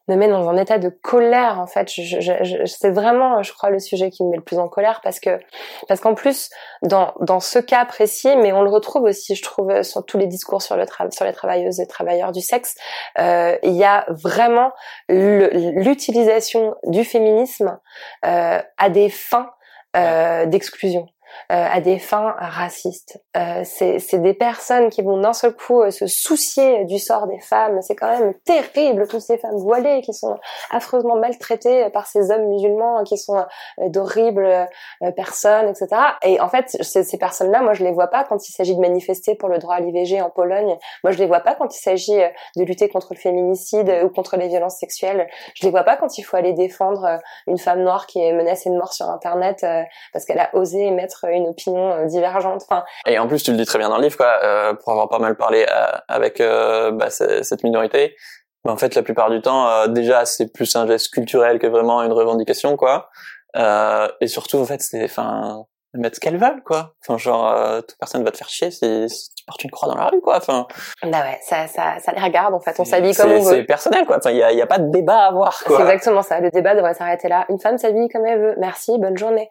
me met dans un état de colère en fait. Je, je, je, c'est vraiment, je crois, le sujet qui me met le plus en colère parce que parce qu'en plus dans dans ce cas précis, mais on le retrouve aussi, je trouve, sur tous les discours sur le sur les travailleuses et travailleurs du sexe, euh, il y a vraiment l'utilisation du féminisme euh, à des fins euh, d'exclusion. Euh, à des fins racistes. Euh, c'est des personnes qui vont d'un seul coup euh, se soucier du sort des femmes. C'est quand même terrible, toutes ces femmes voilées qui sont affreusement maltraitées par ces hommes musulmans qui sont d'horribles personnes, etc. Et en fait, ces personnes-là, moi, je les vois pas quand il s'agit de manifester pour le droit à l'IVG en Pologne. Moi, je les vois pas quand il s'agit de lutter contre le féminicide ou contre les violences sexuelles. Je les vois pas quand il faut aller défendre une femme noire qui est menacée de mort sur Internet parce qu'elle a osé mettre une opinion euh, divergente. Enfin. Et en plus, tu le dis très bien dans le livre, quoi, euh, pour avoir pas mal parlé euh, avec bah, cette minorité. Bah, en fait, la plupart du temps, déjà, c'est plus un geste culturel que vraiment une revendication, quoi. et surtout, en fait, c'est, enfin, mettre ce qu'elles veulent, quoi. Enfin, genre, toute personne va te faire chier si, tu portes une croix dans la rue, quoi. Enfin. Bah ouais, ça, ça, ça les regarde, en fait. On s'habille comme on veut. C'est personnel, quoi. Enfin, il y a, y a pas de débat à avoir, quoi. C'est exactement ça. Le débat devrait s'arrêter là. Une femme s'habille comme elle veut. Merci, bonne journée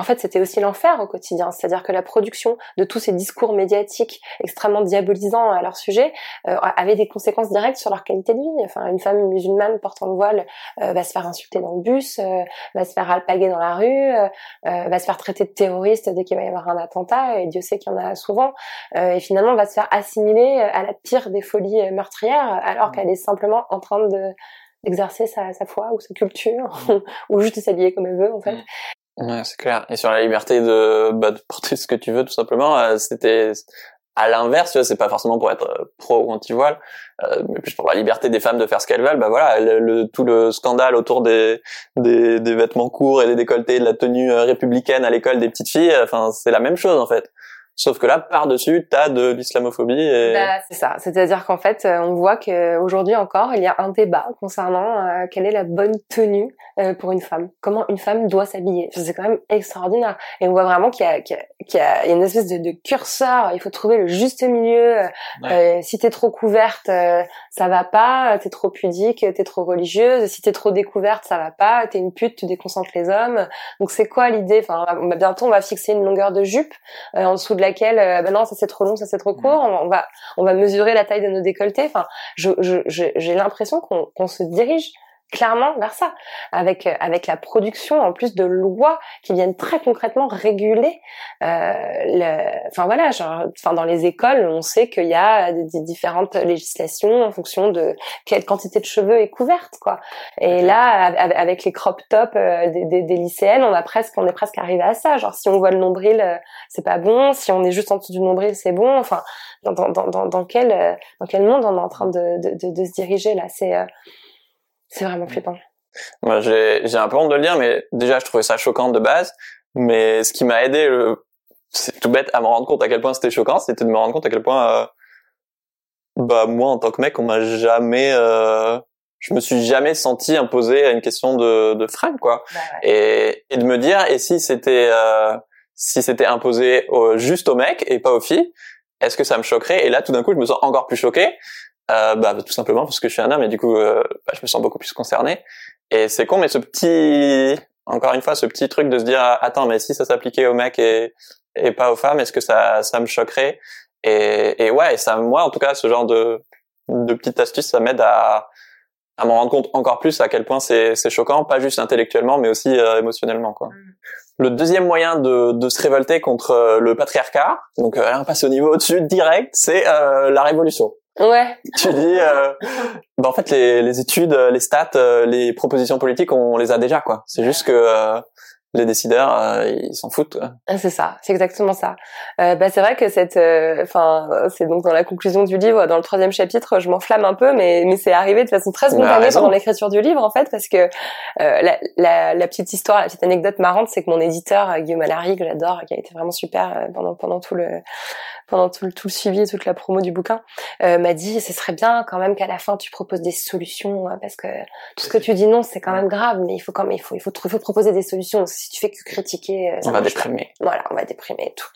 en fait, c'était aussi l'enfer au quotidien. C'est-à-dire que la production de tous ces discours médiatiques extrêmement diabolisants à leur sujet euh, avait des conséquences directes sur leur qualité de vie. Enfin, une femme musulmane portant le voile euh, va se faire insulter dans le bus, euh, va se faire alpaguer dans la rue, va se faire traiter de terroriste dès qu'il va y avoir un attentat, et Dieu sait qu'il y en a souvent, et finalement va se faire assimiler à la pire des folies meurtrières, alors mmh. qu'elle est simplement en train de d'exercer sa, sa foi ou sa culture ou juste de s'habiller comme elle veut en fait. Ouais, c'est clair. Et sur la liberté de, bah, de porter ce que tu veux, tout simplement, euh, c'était à l'inverse, c'est pas forcément pour être euh, pro ou anti-voile, euh, mais plus pour la liberté des femmes de faire ce qu'elles veulent. Bah voilà, le, tout le scandale autour des, des, des vêtements courts et des décolletés, de la tenue républicaine à l'école des petites filles, enfin c'est la même chose en fait. Sauf que là, par-dessus, t'as de l'islamophobie. Et... Bah, c'est ça. C'est-à-dire qu'en fait, euh, on voit qu'aujourd'hui encore, il y a un débat concernant euh, quelle est la bonne tenue euh, pour une femme. Comment une femme doit s'habiller. C'est quand même extraordinaire. Et on voit vraiment qu'il y a, qu'il y, a, une espèce de, de, curseur. Il faut trouver le juste milieu. Euh, si t'es trop couverte, ça va pas. T'es trop pudique, t'es trop religieuse. Si t'es trop découverte, ça va pas. T'es une pute, tu déconcentres les hommes. Donc c'est quoi l'idée? Enfin, bientôt on va fixer une longueur de jupe en dessous de laquelle, euh, ben non, ça c'est trop long, ça c'est trop court. On, va, on va mesurer la taille de nos décolletés. Enfin, j'ai je, je, l'impression qu'on se dirige clairement vers ça, avec euh, avec la production en plus de lois qui viennent très concrètement réguler. Euh, le, enfin voilà, genre, enfin dans les écoles, on sait qu'il y a des, différentes législations en fonction de quelle quantité de cheveux est couverte, quoi. Et là, avec les crop tops euh, des, des, des, lycéennes, on a presque, on est presque arrivé à ça. Genre si on voit le nombril, euh, c'est pas bon. Si on est juste en dessous du nombril, c'est bon. Enfin, dans, dans, dans, dans quel dans quel monde on est en train de, de, de, de se diriger là? C'est c'est vraiment flippant. Moi, j'ai, j'ai un peu honte de le dire, mais déjà, je trouvais ça choquant de base. Mais ce qui m'a aidé, c'est tout bête, à me rendre compte à quel point c'était choquant, c'était de me rendre compte à quel point, euh, bah moi, en tant que mec, on m'a jamais, euh, je me suis jamais senti imposé à une question de, de frame, quoi. Bah et, et de me dire, et si c'était, euh, si c'était imposé juste aux mecs et pas aux filles, est-ce que ça me choquerait? Et là, tout d'un coup, je me sens encore plus choqué euh, bah, tout simplement parce que je suis un homme et du coup, euh, bah, je me sens beaucoup plus concerné. Et c'est con, mais ce petit, encore une fois, ce petit truc de se dire, attends, mais si ça s'appliquait aux mecs et, et pas aux femmes, est-ce que ça, ça me choquerait? Et, et ouais, ça, moi, en tout cas, ce genre de, de petites astuces, ça m'aide à, à m'en rendre compte encore plus à quel point c'est, c'est choquant, pas juste intellectuellement, mais aussi euh, émotionnellement, quoi. Mm. Le deuxième moyen de, de se révolter contre le patriarcat, donc là on passe au niveau au-dessus direct, c'est la révolution. Ouais. Tu dis, euh, bah en fait les, les études, les stats, euh, les propositions politiques, on les a déjà quoi. C'est juste que euh, les décideurs, euh, ils s'en foutent. Ah, c'est ça, c'est exactement ça. Euh, bah, c'est vrai que cette, euh, enfin, c'est donc dans la conclusion du livre, dans le troisième chapitre, je m'enflamme un peu, mais mais c'est arrivé de façon très spontanée pendant l'écriture du livre en fait, parce que la, la, la, petite histoire, la petite anecdote marrante, c'est que mon éditeur Guillaume Allary, que j'adore, qui a été vraiment super pendant pendant tout le pendant tout le, tout le suivi, toute la promo du bouquin, m'a dit ce serait bien quand même qu'à la fin tu proposes des solutions, hein, parce que tout ce que tu dis non, c'est quand même grave, mais il faut quand même il faut il faut, il faut proposer des solutions si tu fais que critiquer, euh, on va déprimer. Voilà, on va déprimer et tout.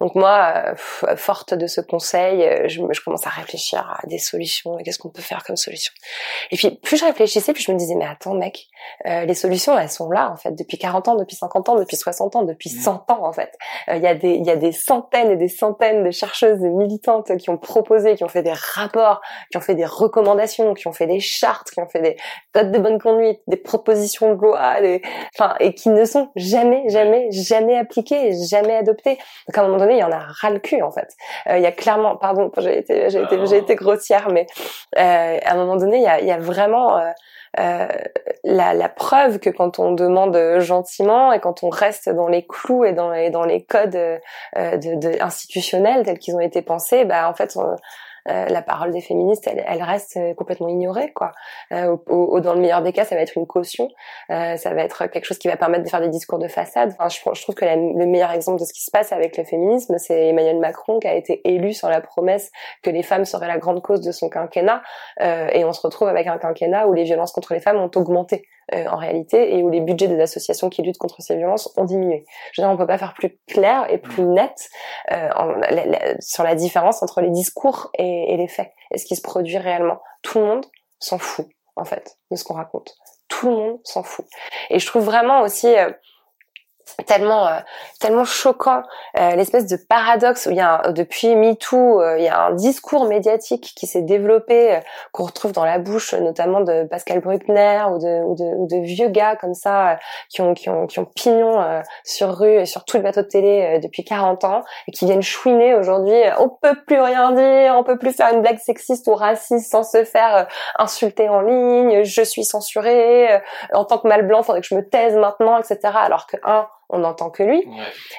Donc moi, euh, forte de ce conseil, euh, je, je, commence à réfléchir à des solutions et qu'est-ce qu'on peut faire comme solution. Et puis plus je réfléchissais, plus je me disais mais attends mec, euh, les solutions elles sont là en fait depuis 40 ans, depuis 50 ans, depuis 60 ans, depuis 100 ans en fait. Il y a des il y a des centaines et des centaines de chercheuses et militantes qui ont proposé, qui ont fait des rapports, qui ont fait des recommandations, qui ont fait des chartes, qui ont fait des codes de bonne conduite, des propositions de loi, des... enfin et qui ne sont jamais jamais jamais appliquées, jamais adoptées. Donc à un moment donné il y en a ras le cul en fait. Euh, il y a clairement, pardon, j'ai été, j'ai été, j'ai été grossière, mais euh, à un moment donné, il y a, il y a vraiment euh, euh, la, la, preuve que quand on demande gentiment et quand on reste dans les clous et dans les, dans les codes euh, de, de, institutionnels tels qu'ils ont été pensés, bah en fait on, la parole des féministes, elle, elle reste euh, complètement ignorée, quoi. Euh, au, dans le meilleur des cas, ça va être une caution, ça va être quelque chose qui va permettre de faire des discours de façade. Enfin, je, je trouve que le meilleur exemple de ce qui se passe avec le féminisme, c'est Emmanuel Macron qui a été élu sans la promesse que les femmes seraient la grande cause de son quinquennat, et on se retrouve avec un quinquennat où les violences contre les femmes ont augmenté. Euh, en réalité et où les budgets des associations qui luttent contre ces violences ont diminué. Je veux dire, on peut pas faire plus clair et plus net euh, en, sur la différence entre les discours et, et les faits et ce qui se produit réellement? Tout le monde s'en fout en fait de ce qu'on raconte. Tout le monde s'en fout. Et je trouve vraiment aussi euh, tellement euh, tellement choquant euh, l'espèce de paradoxe où il y a depuis MeToo euh, il y a un discours médiatique qui s'est développé qu'on retrouve dans la bouche notamment de Pascal Bruckner ou de ou de, ou de vieux gars comme ça qui ont qui ont qui ont pignon sur rue et sur tout le bateau de télé depuis 40 ans et qui viennent chouiner aujourd'hui on peut plus rien dire on peut plus faire une blague sexiste ou raciste sans se faire insulter en ligne je suis censuré en tant que mal blanc faudrait que je me taise maintenant etc alors que un on n'entend que lui.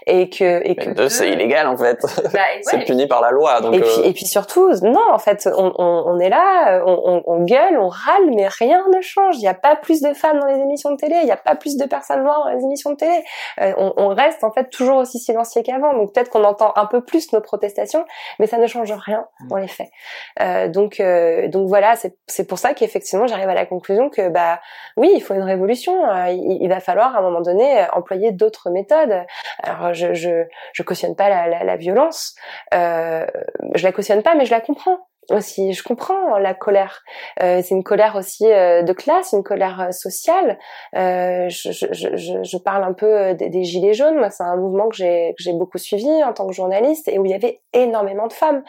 Et que et que deux c'est illégal en fait. Bah, c'est puni par la loi donc et puis, euh, et puis surtout non en fait on, on, on est là on, on, gueule on râle mais rien ne change. Il n'y a pas plus de femmes dans les émissions de télé il n'y a pas plus de personnes noires dans les émissions de télé. Euh, on, on, reste en fait toujours aussi silencieux qu'avant. Donc peut-être qu'on entend un peu plus nos protestations mais ça ne change rien mm. dans les faits. Euh, donc euh, donc voilà c'est c'est pour ça qu'effectivement j'arrive à la conclusion que bah oui il faut une révolution. Il, il va falloir à un moment donné employer d'autres méthode. Alors je je, je cautionne pas la, la, la violence, euh, je la cautionne pas, mais je la comprends aussi. Je comprends la colère. Euh, c'est une colère aussi euh, de classe, une colère euh, sociale. Euh, je, je, je, je, parle un peu euh, des, des gilets jaunes. Moi, c'est un mouvement que j'ai que j'ai beaucoup suivi en tant que journaliste et où il y avait énormément de femmes.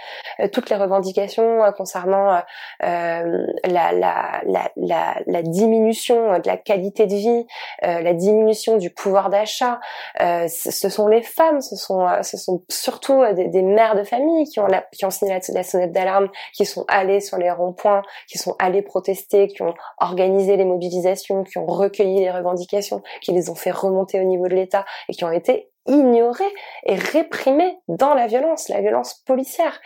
toutes les revendications concernant la, la, la, la, diminution de la qualité de vie, la diminution du pouvoir d'achat, ce sont les femmes. Ce sont ce sont surtout des, des mères de famille qui ont la, qui ont signé la sonnette d'alarme qui sont allés sur les ronds-points, qui sont allés protester, qui ont organisé les mobilisations, qui ont recueilli les revendications, qui les ont fait remonter au niveau de l'État et qui ont été ignorés et réprimés dans la violence, la violence policière.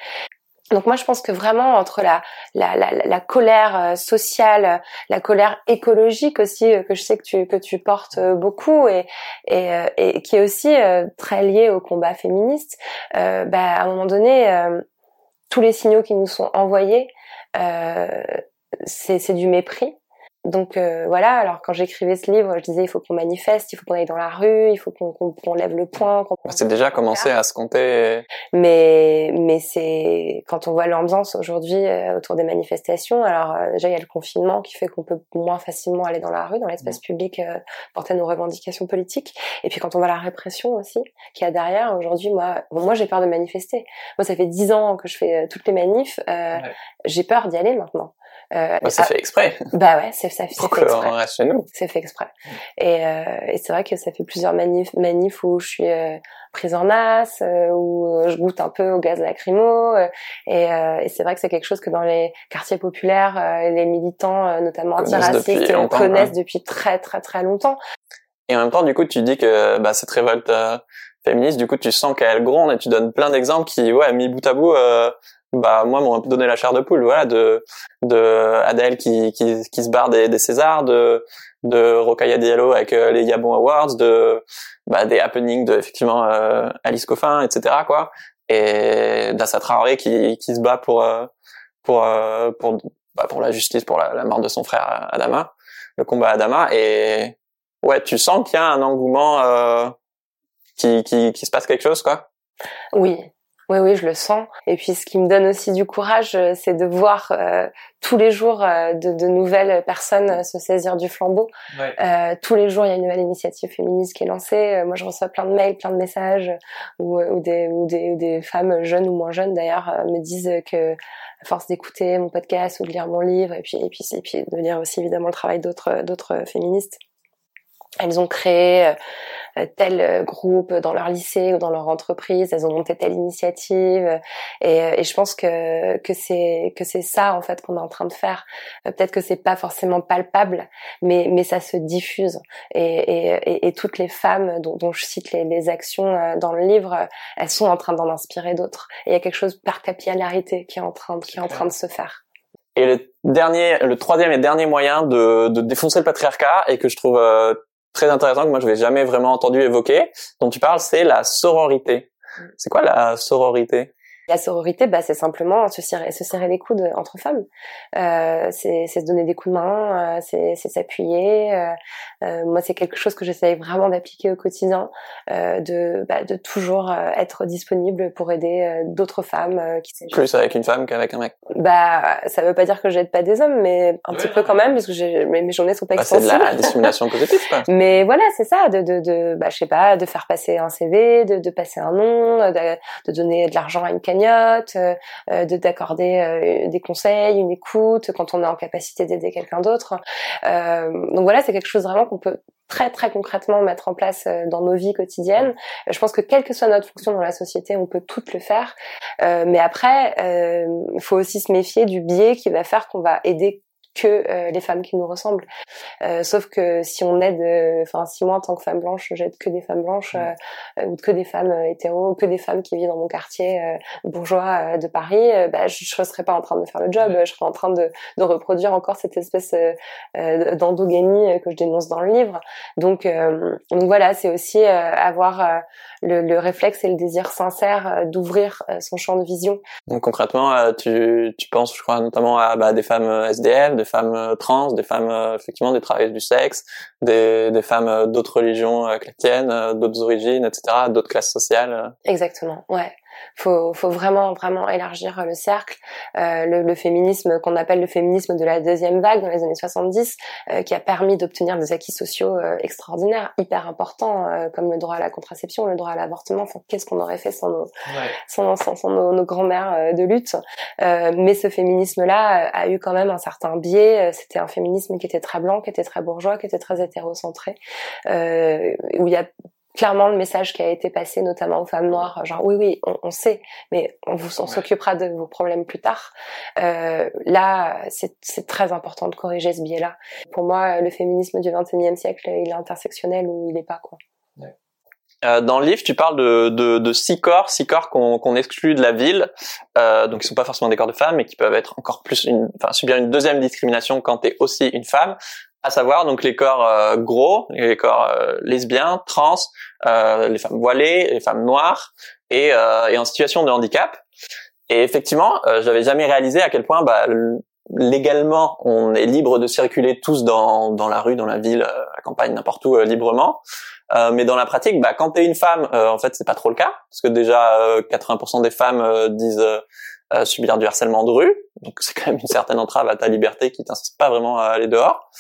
Donc moi je pense que vraiment entre la la, la, la colère euh, sociale, la colère écologique aussi euh, que je sais que tu que tu portes euh, beaucoup et et, et qui est aussi très liée au combat féministe, euh, bah, à un moment donné tous les signaux qui nous sont envoyés, euh, c'est du mépris. Donc euh, voilà, alors quand j'écrivais ce livre, je disais il faut qu'on manifeste, il faut qu'on aille dans la rue, il faut qu'on lève le poing. C'est déjà commencé à se compter. Mais mais c'est quand on voit l'ambiance aujourd'hui euh, autour des manifestations, alors euh, déjà il y a le confinement qui fait qu'on peut moins facilement aller dans la rue, dans l'espace mmh. public, porter nos revendications politiques. Et puis quand on voit la répression aussi qu'il y a derrière, aujourd'hui moi moi j'ai peur de manifester. Moi ça fait dix ans que je fais toutes les manifs, j'ai peur d'y aller maintenant. Euh, bah, c'est ah, fait exprès. Bah ouais, c'est ça fait exprès. reste chez nous. C'est fait exprès. Et, euh, et c'est vrai que ça fait plusieurs manifs, manifs où je suis euh, prise en as, euh, où je goûte un peu au gaz lacrymo. Et, et c'est vrai que c'est quelque chose que dans les quartiers populaires, les militants, notamment antiracistes, connaissent depuis très très très longtemps. Et en même temps, du coup, tu dis que bah, cette révolte féministe, du coup, tu sens qu'elle gronde et tu donnes plein d'exemples qui, ouais, mis bout à bout, bah moi, m'ont donné la chair de poule. Voilà, de de Adèle qui qui, qui se barre des, des Césars, de de Rokhaya Diallo avec euh, les Yabon Awards, de bah, des happenings de effectivement euh, Alice Coffin, etc. quoi, et d'Assa Traoré qui qui se bat pour pour pour bah, pour la justice, pour la, la, mort de son frère Adama, le combat Adama, et ouais, tu sens qu'il y a un engouement, euh, qui, qui, qui se passe quelque chose, quoi. Oui, oui, oui, je le sens. Et puis, ce qui me donne aussi du courage, euh, c'est de voir euh, tous les jours euh, de, de, nouvelles personnes se saisir du flambeau. Ouais. tous les jours, il y a une nouvelle initiative féministe qui est lancée. moi, je reçois plein de mails, plein de messages, où, où, des, où des, des, femmes jeunes ou moins jeunes, d'ailleurs, me disent que, à force d'écouter mon podcast ou de lire mon livre, et puis, et puis, et puis de lire aussi évidemment le travail d'autres, d'autres féministes, elles ont créé euh, tel euh, groupe dans leur lycée ou dans leur entreprise, elles ont monté telle initiative et, euh, et je pense que que c'est que c'est ça en fait qu'on est en train de faire. Peut-être que c'est pas forcément palpable, mais mais ça se diffuse et et, et toutes les femmes dont, dont je cite les, les, actions dans le livre, elles sont en train d'en inspirer d'autres. Et il y a quelque chose par capillarité qui est en train qui est en train de se faire. Et le dernier, le troisième et dernier moyen de, de défoncer le patriarcat et que je trouve très intéressant que moi je n'avais jamais vraiment entendu évoquer, dont tu parles, c'est la sororité. Mm. C'est quoi la sororité? La sororité, bah, c'est simplement se serrer, se serrer les coudes entre femmes. Euh, c'est se donner des coups de main, euh, c'est s'appuyer. Euh, euh, moi, c'est quelque chose que j'essaye vraiment d'appliquer au quotidien, euh, de, bah, de toujours euh, être disponible pour aider d'autres femmes. qui Plus avec une femme qu'avec un mec. Bah, ça veut pas dire que j'aide pas des hommes, mais un petit peu quand même, parce que j'ai, mes, journées sont pas bah, C'est de la discrimination positive, quoi. Mais voilà, c'est ça, de, de, de, bah, je sais pas, de faire passer un CV, de, de passer un nom, de, de donner de l'argent à une euh, de d'accorder euh, des conseils, une écoute quand on est en capacité d'aider quelqu'un d'autre. donc voilà, c'est quelque chose vraiment qu'on peut très très concrètement mettre en place dans nos vies quotidiennes. Je pense que quelle que soit notre fonction dans la société, on peut toutes le faire. mais après, il faut aussi se méfier du biais qui va faire qu'on va aider que euh, les femmes qui nous ressemblent. Euh, sauf que si on aide, euh, enfin si moi en tant que femme blanche, j'aide que des femmes blanches ou que des femmes hétéros, que des femmes qui vivent dans mon quartier bourgeois de Paris, bah, je, ne serais pas en train de faire le job, je serais en train de, de reproduire encore cette espèce d'endogamie que je dénonce dans le livre. Donc, donc voilà, c'est aussi avoir le, le, réflexe et le désir sincère d'ouvrir son champ de vision. Donc concrètement, tu, tu penses, je crois, notamment à bah, des femmes SDF, des femmes euh, trans, des femmes euh, effectivement des travailleuses du sexe, des, des femmes euh, d'autres religions chrétiennes, d'autres origines, etc., d'autres classes sociales. Exactement, ouais faut, faut vraiment vraiment élargir euh, le cercle. Euh, le, le, féminisme qu'on appelle le féminisme de la deuxième vague dans les années 70, euh, qui a permis d'obtenir des acquis sociaux euh, extraordinaires, hyper importants, euh, comme le droit à la contraception, le droit à l'avortement. Enfin, qu'est-ce qu'on aurait fait sans nos, ouais. sans, sans, sans, nos, nos grands-mères de lutte? Mais ce féminisme-là a eu quand même un certain biais. C'était un féminisme qui était très blanc, qui était très bourgeois, qui était très hétérocentré, où il y a clairement le message qui a été passé notamment aux femmes noires, genre oui oui on, on sait, mais on vous on s'occupera de vos problèmes plus tard. Euh, là c'est très important de corriger ce biais-là. Pour moi le féminisme du 21e siècle il est intersectionnel ou il est pas quoi. Euh, dans le livre, tu parles de, de, de six corps, six corps qu'on qu'on exclut de la ville, euh, donc ils sont pas forcément des corps de femmes, mais qui peuvent être encore plus, une, enfin subir une deuxième discrimination quand tu es aussi une femme à savoir donc les corps euh, gros, les corps euh, lesbiens, trans, euh, les femmes voilées, les femmes noires et, et, en situation de handicap. Et effectivement, j'avais jamais réalisé à quel point bah, légalement on est libre de circuler tous dans, dans la rue, dans la ville, la campagne, n'importe où librement. mais dans la pratique, bah, quand t'es une femme, en fait, c'est pas trop le cas, parce que déjà 80% des femmes disent subir du harcèlement de rue, donc c'est quand même une certaine entrave à ta liberté qui t'insiste pas vraiment à aller dehors.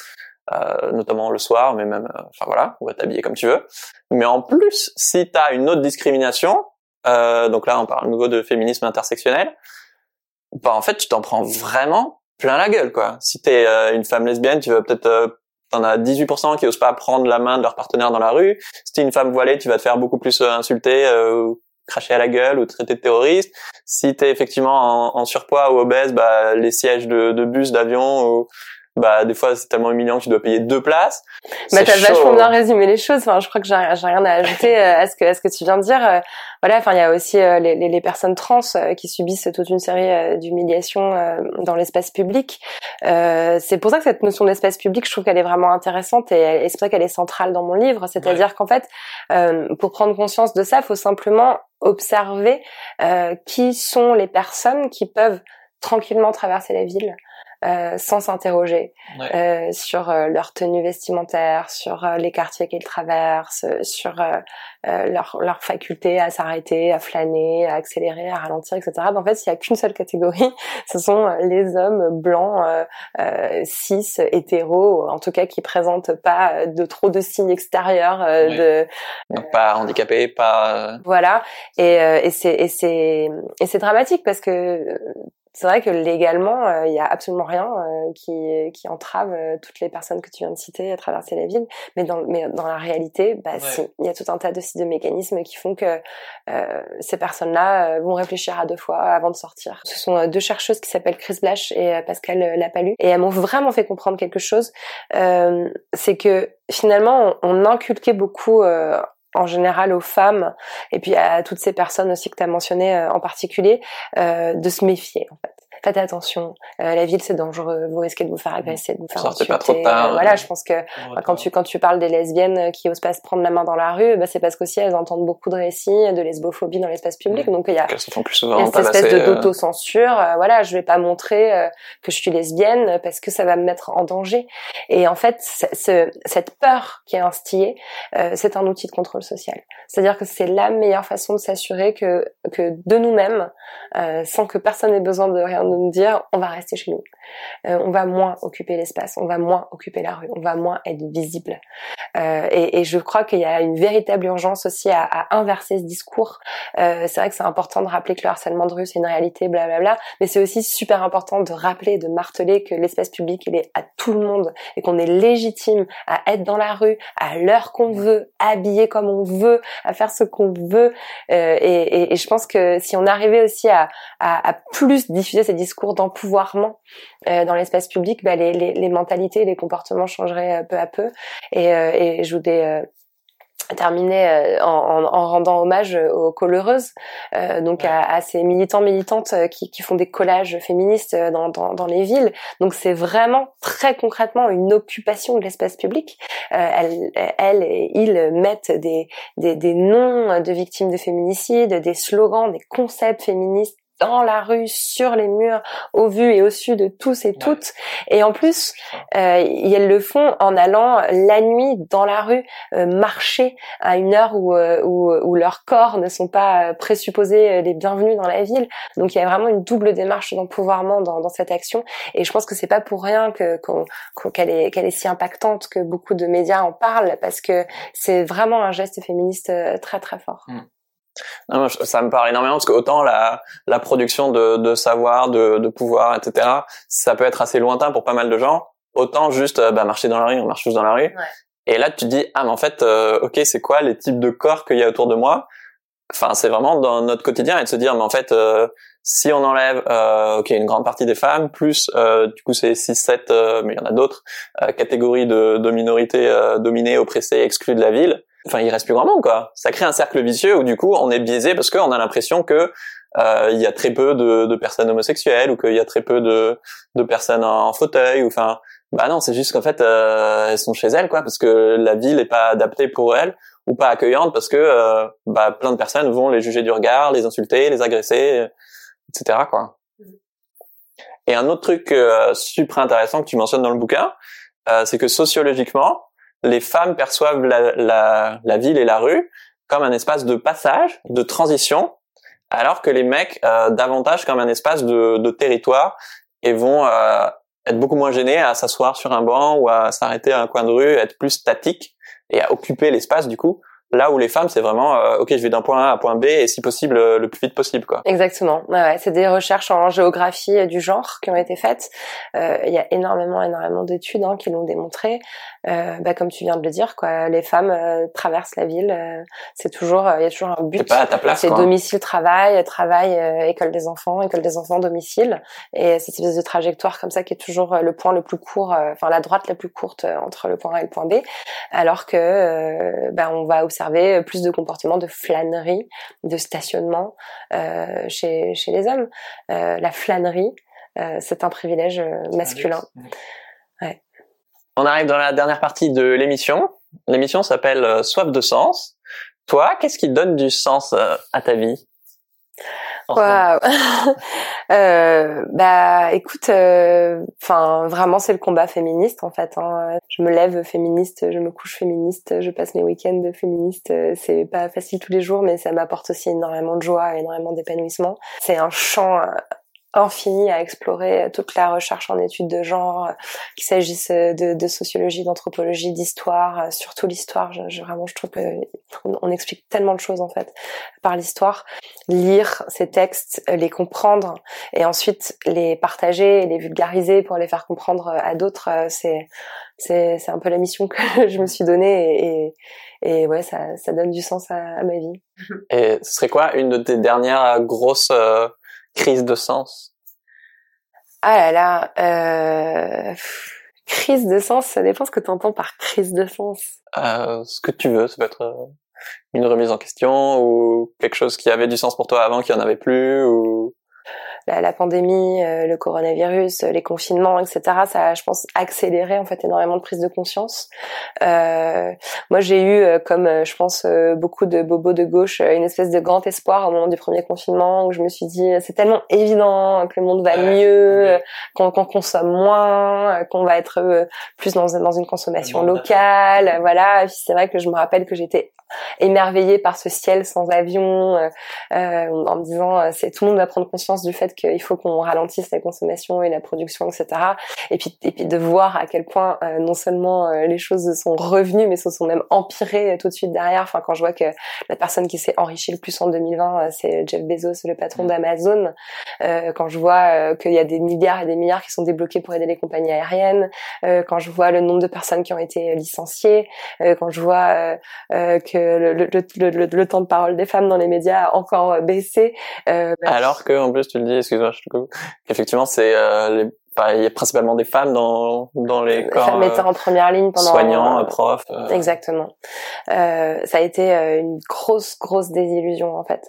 Euh, notamment le soir, mais même, euh, enfin voilà, on va t'habiller comme tu veux. Mais en plus, si tu as une autre discrimination, euh, donc là on parle au niveau de féminisme intersectionnel, bah en fait tu t'en prends vraiment plein la gueule quoi. Si t'es euh, une femme lesbienne, tu vas peut-être t'en as 18% qui osent pas prendre la main de leur partenaire dans la rue. Si t'es une femme voilée, tu vas te faire beaucoup plus insulter ou cracher à la gueule ou traiter de terroriste. Si t'es effectivement en, en, surpoids ou obèse, bah les sièges de, de bus, d'avion ou bah des fois c'est tellement humiliant que tu dois payer deux places. Bah t'as vachement bien résumé les choses. Enfin, je crois que j'ai rien à ajouter euh, à ce que à ce que tu viens de dire. Euh, voilà, enfin il y a aussi euh, les, les, personnes trans qui subissent toute une série d'humiliations dans l'espace public. c'est pour ça que cette notion d'espace public, je trouve qu'elle est vraiment intéressante et, c'est pour ça qu'elle est centrale dans mon livre. C'est-à-dire qu'en fait, pour prendre conscience de ça, il faut simplement observer qui sont les personnes qui peuvent tranquillement traverser la ville euh, sans s'interroger euh, sur euh, leur tenue vestimentaire, sur les quartiers qu'ils traversent, sur leur, leur faculté à s'arrêter, à flâner, à accélérer, à ralentir, etc. Ben, en fait, il n'y a qu'une seule catégorie, ce sont les hommes blancs, cis, hétéros, en tout cas qui présentent pas de trop de signes extérieurs de Donc, pas handicapés, pas voilà. Et, et c'est et c'est et c'est dramatique parce que c'est vrai que légalement, euh, il n'y a absolument rien euh, qui, qui entrave euh, toutes les personnes que tu viens de citer à traverser la ville. Mais dans, mais dans la réalité, bah, il y a tout un tas de, de mécanismes qui font que ces personnes-là vont réfléchir à deux fois avant de sortir. Ce sont deux chercheuses qui s'appellent Chris Blash et Pascal Lapalu. Et elles m'ont vraiment fait comprendre quelque chose. c'est que finalement, on, on inculquait beaucoup en général aux femmes et puis à toutes ces personnes aussi que tu as mentionnées euh, en particulier euh, de se méfier en fait faites attention. Euh, la ville, c'est dangereux. Vous risquez de vous faire agresser, de vous faire Sortez pas trop tard. voilà, je pense que quand tu quand tu parles des lesbiennes qui osent pas se prendre la main dans la rue, bah, c'est parce qu'aussi elles entendent beaucoup de récits de lesbophobie dans l'espace public. Donc il y a, plus souvent cette espèce de euh, d'autocensure. Euh, voilà, je vais pas montrer euh, que je suis lesbienne parce que ça va me mettre en danger. Et en fait, ce, cette peur qui est instillée, c'est un outil de contrôle social. C'est-à-dire que c'est la meilleure façon de s'assurer que que de nous-mêmes, sans que personne ait besoin de rien nous dire on va rester chez nous, euh, on va moins occuper l'espace, on va moins occuper la rue, on va moins être visible. Euh, et, et, je crois qu'il y a une véritable urgence aussi à, à inverser ce discours. Euh, c'est vrai que c'est important de rappeler que le harcèlement de rue c'est une réalité, blablabla, mais c'est aussi super important de rappeler, de marteler que l'espace public il est à tout le monde et qu'on est légitime à être dans la rue à l'heure qu'on veut, habillé comme on veut, à faire ce qu'on veut. Et, et, et, je pense que si on arrivait aussi à, à, à plus diffuser ces discours d'empouvoirment euh, dans l'espace public, bah, les, les, les, mentalités, les comportements changeraient euh, peu à peu. Et, euh, et je voudrais terminer en, en, en, rendant hommage aux coloreuses, euh, donc à, à, ces militants militantes qui, qui, font des collages féministes dans, dans, dans les villes. Donc c'est vraiment très concrètement une occupation de l'espace public. Euh, elles, elles, et ils mettent des, des, des noms de victimes de féminicide, des slogans, des concepts féministes dans la rue, sur les murs, au vu et au su de tous et toutes. Et en plus, euh, elles le font en allant la nuit dans la rue euh, marcher à une heure où, euh, où, où, leurs corps ne sont pas euh, présupposés les bienvenus dans la ville. Donc il y a vraiment une double démarche d'empouvoirment dans, dans cette action. Et je pense que c'est pas pour rien que qu'elle est qu'elle est si impactante que beaucoup de médias en parlent parce que c'est vraiment un geste féministe très très fort. Mm. Non, ça me parle énormément parce que autant la, la production de, de savoir, de, de pouvoir, etc., ça peut être assez lointain pour pas mal de gens. Autant juste euh, bah, marcher dans la rue, on marche tous dans la rue. Et là, tu te dis, ah mais en fait, euh, ok, c'est quoi les types de corps qu'il y a autour de moi? Enfin, c'est vraiment dans notre quotidien et de se dire, mais en fait, euh, si on enlève, ok, une grande partie des femmes, plus du coup c'est 6-7, mais il y en a d'autres, catégories de, de minorités dominées, oppressées, exclues de la ville, enfin il reste plus grand monde quoi. Ça crée un cercle vicieux où du coup on est biaisé parce qu'on a l'impression que euh, il y a très peu de, de personnes homosexuelles ou qu'il y a très peu de, de personnes en, fauteuil ou enfin bah non c'est juste qu'en fait euh, elles sont chez elles quoi parce que la ville est pas adaptée pour elles ou pas accueillante parce que euh, bah plein de personnes vont les juger du regard, les insulter, les agresser, etc. quoi. Et un autre truc euh, super intéressant que tu mentionnes dans le bouquin, euh, c'est que sociologiquement, les femmes perçoivent la, la, la, ville et la rue comme un espace de passage, de transition, alors que les mecs euh, davantage comme un espace de, de territoire et vont euh, être beaucoup moins gênés à s'asseoir sur un banc ou à s'arrêter à un coin de rue, être plus statiques et à occuper l'espace du coup, Là où les femmes, c'est vraiment, euh, ok, je vais d'un point A à point B et si possible euh, le plus vite possible, quoi. Exactement. Ouais, ouais. C'est des recherches en géographie euh, du genre qui ont été faites. Euh, Il y a énormément, énormément d'études hein, qui l'ont démontré. Euh, bah, comme tu viens de le dire, quoi, les femmes traversent la ville. c'est toujours, il y a toujours un but. Pas à ta place, C'est domicile travail, travail école des enfants, école des enfants domicile et cette espèce de trajectoire comme ça qui est toujours le point le plus court, enfin la droite la plus courte entre le point A et le point B, alors que bah, on va observer plus de comportements de flânerie, de stationnement euh, chez chez les hommes. Euh, la flânerie, euh, c'est un privilège euh, masculin. On arrive dans la dernière partie de l'émission. L'émission s'appelle euh, Soif de sens. Toi, qu'est-ce qui donne du sens euh, à ta vie? Waouh. euh, bah, écoute, enfin, vraiment, c'est le combat féministe en fait. Hein. Je me lève féministe, je me couche féministe, je passe mes week-ends féministes. C'est pas facile tous les jours, mais ça m'apporte aussi énormément de joie, énormément d'épanouissement. C'est un champ euh, infini à explorer toute la recherche en études de genre, euh, qu'il s'agisse de, de sociologie, d'anthropologie, d'histoire, euh, surtout l'histoire. Je, je- vraiment, je trouve que on, on explique tellement de choses en fait par l'histoire. Lire ces textes, euh, les comprendre et ensuite les partager, les vulgariser pour les faire comprendre à d'autres, euh, c'est c'est un peu la mission que je me suis donnée et, et, ouais, ça ça donne du sens à, à ma vie. Et ce serait quoi une de tes dernières euh, grosses crises de sens Ah là là, euh, crise de sens, ça dépend ce que tu entends par crise de sens. euh, Ce que tu veux, ça peut être euh, une remise en question ou quelque chose qui avait du sens pour toi avant qui en avait plus ou La, la pandémie, euh, le coronavirus, les confinements, etc. Ça a, je pense, accéléré en fait énormément de prise de conscience. Euh, moi, j'ai eu, euh, comme je pense beaucoup de bobos de gauche, une espèce de grand espoir au moment du premier confinement où je me suis dit, c'est tellement évident que le monde va mieux, qu'on qu'on consomme moins, qu'on va être plus dans, dans une consommation locale, voilà. C'est vrai que je me rappelle que j'étais émerveillée par ce ciel sans avion, euh, euh, en me disant, euh, c'est tout le monde va prendre conscience du fait qu'il faut qu'on ralentisse la consommation et la production, etc. Et puis, et puis de voir à quel point non seulement les choses sont revenues, mais se sont même empirées tout de suite derrière. Enfin, quand je vois que la personne qui s'est enrichie le plus en 2020, euh, c'est Jeff Bezos, le patron d'Amazon. Euh, quand je vois euh, qu'il y a des milliards et des milliards qui sont débloqués pour aider les compagnies aériennes, euh, quand je vois le nombre de personnes qui ont été licenciées, euh, quand je vois que le, le, le, le, le temps de parole des femmes dans les médias a encore euh, baissé. Euh, alors que en plus tu le dis, excuse-moi, je te coupe, qu'effectivement c'est euh, les il y a principalement des femmes dans dans les les corps femmes étaient euh, en première ligne pendant soignants, euh, profs. euh, Exactement. Euh, ça a été une grosse, grosse désillusion en fait.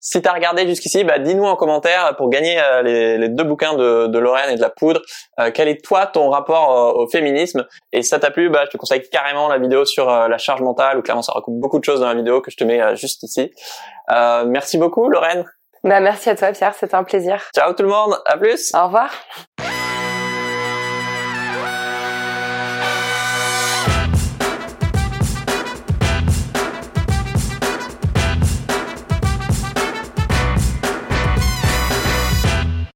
Si t'as regardé jusqu'ici, bah dis-nous en commentaire pour gagner euh, les, les deux bouquins de, de Lorraine et de la poudre. euh, quel est toi ton rapport euh, au féminisme? Et si ça t'a plu, bah je te conseille carrément la vidéo sur la charge mentale où clairement ça recoupe beaucoup de choses dans la vidéo que je te mets juste ici. Euh, merci beaucoup Lorraine. Bah merci à toi Pierre, c'était un plaisir. Ciao tout le monde, à plus. Au revoir.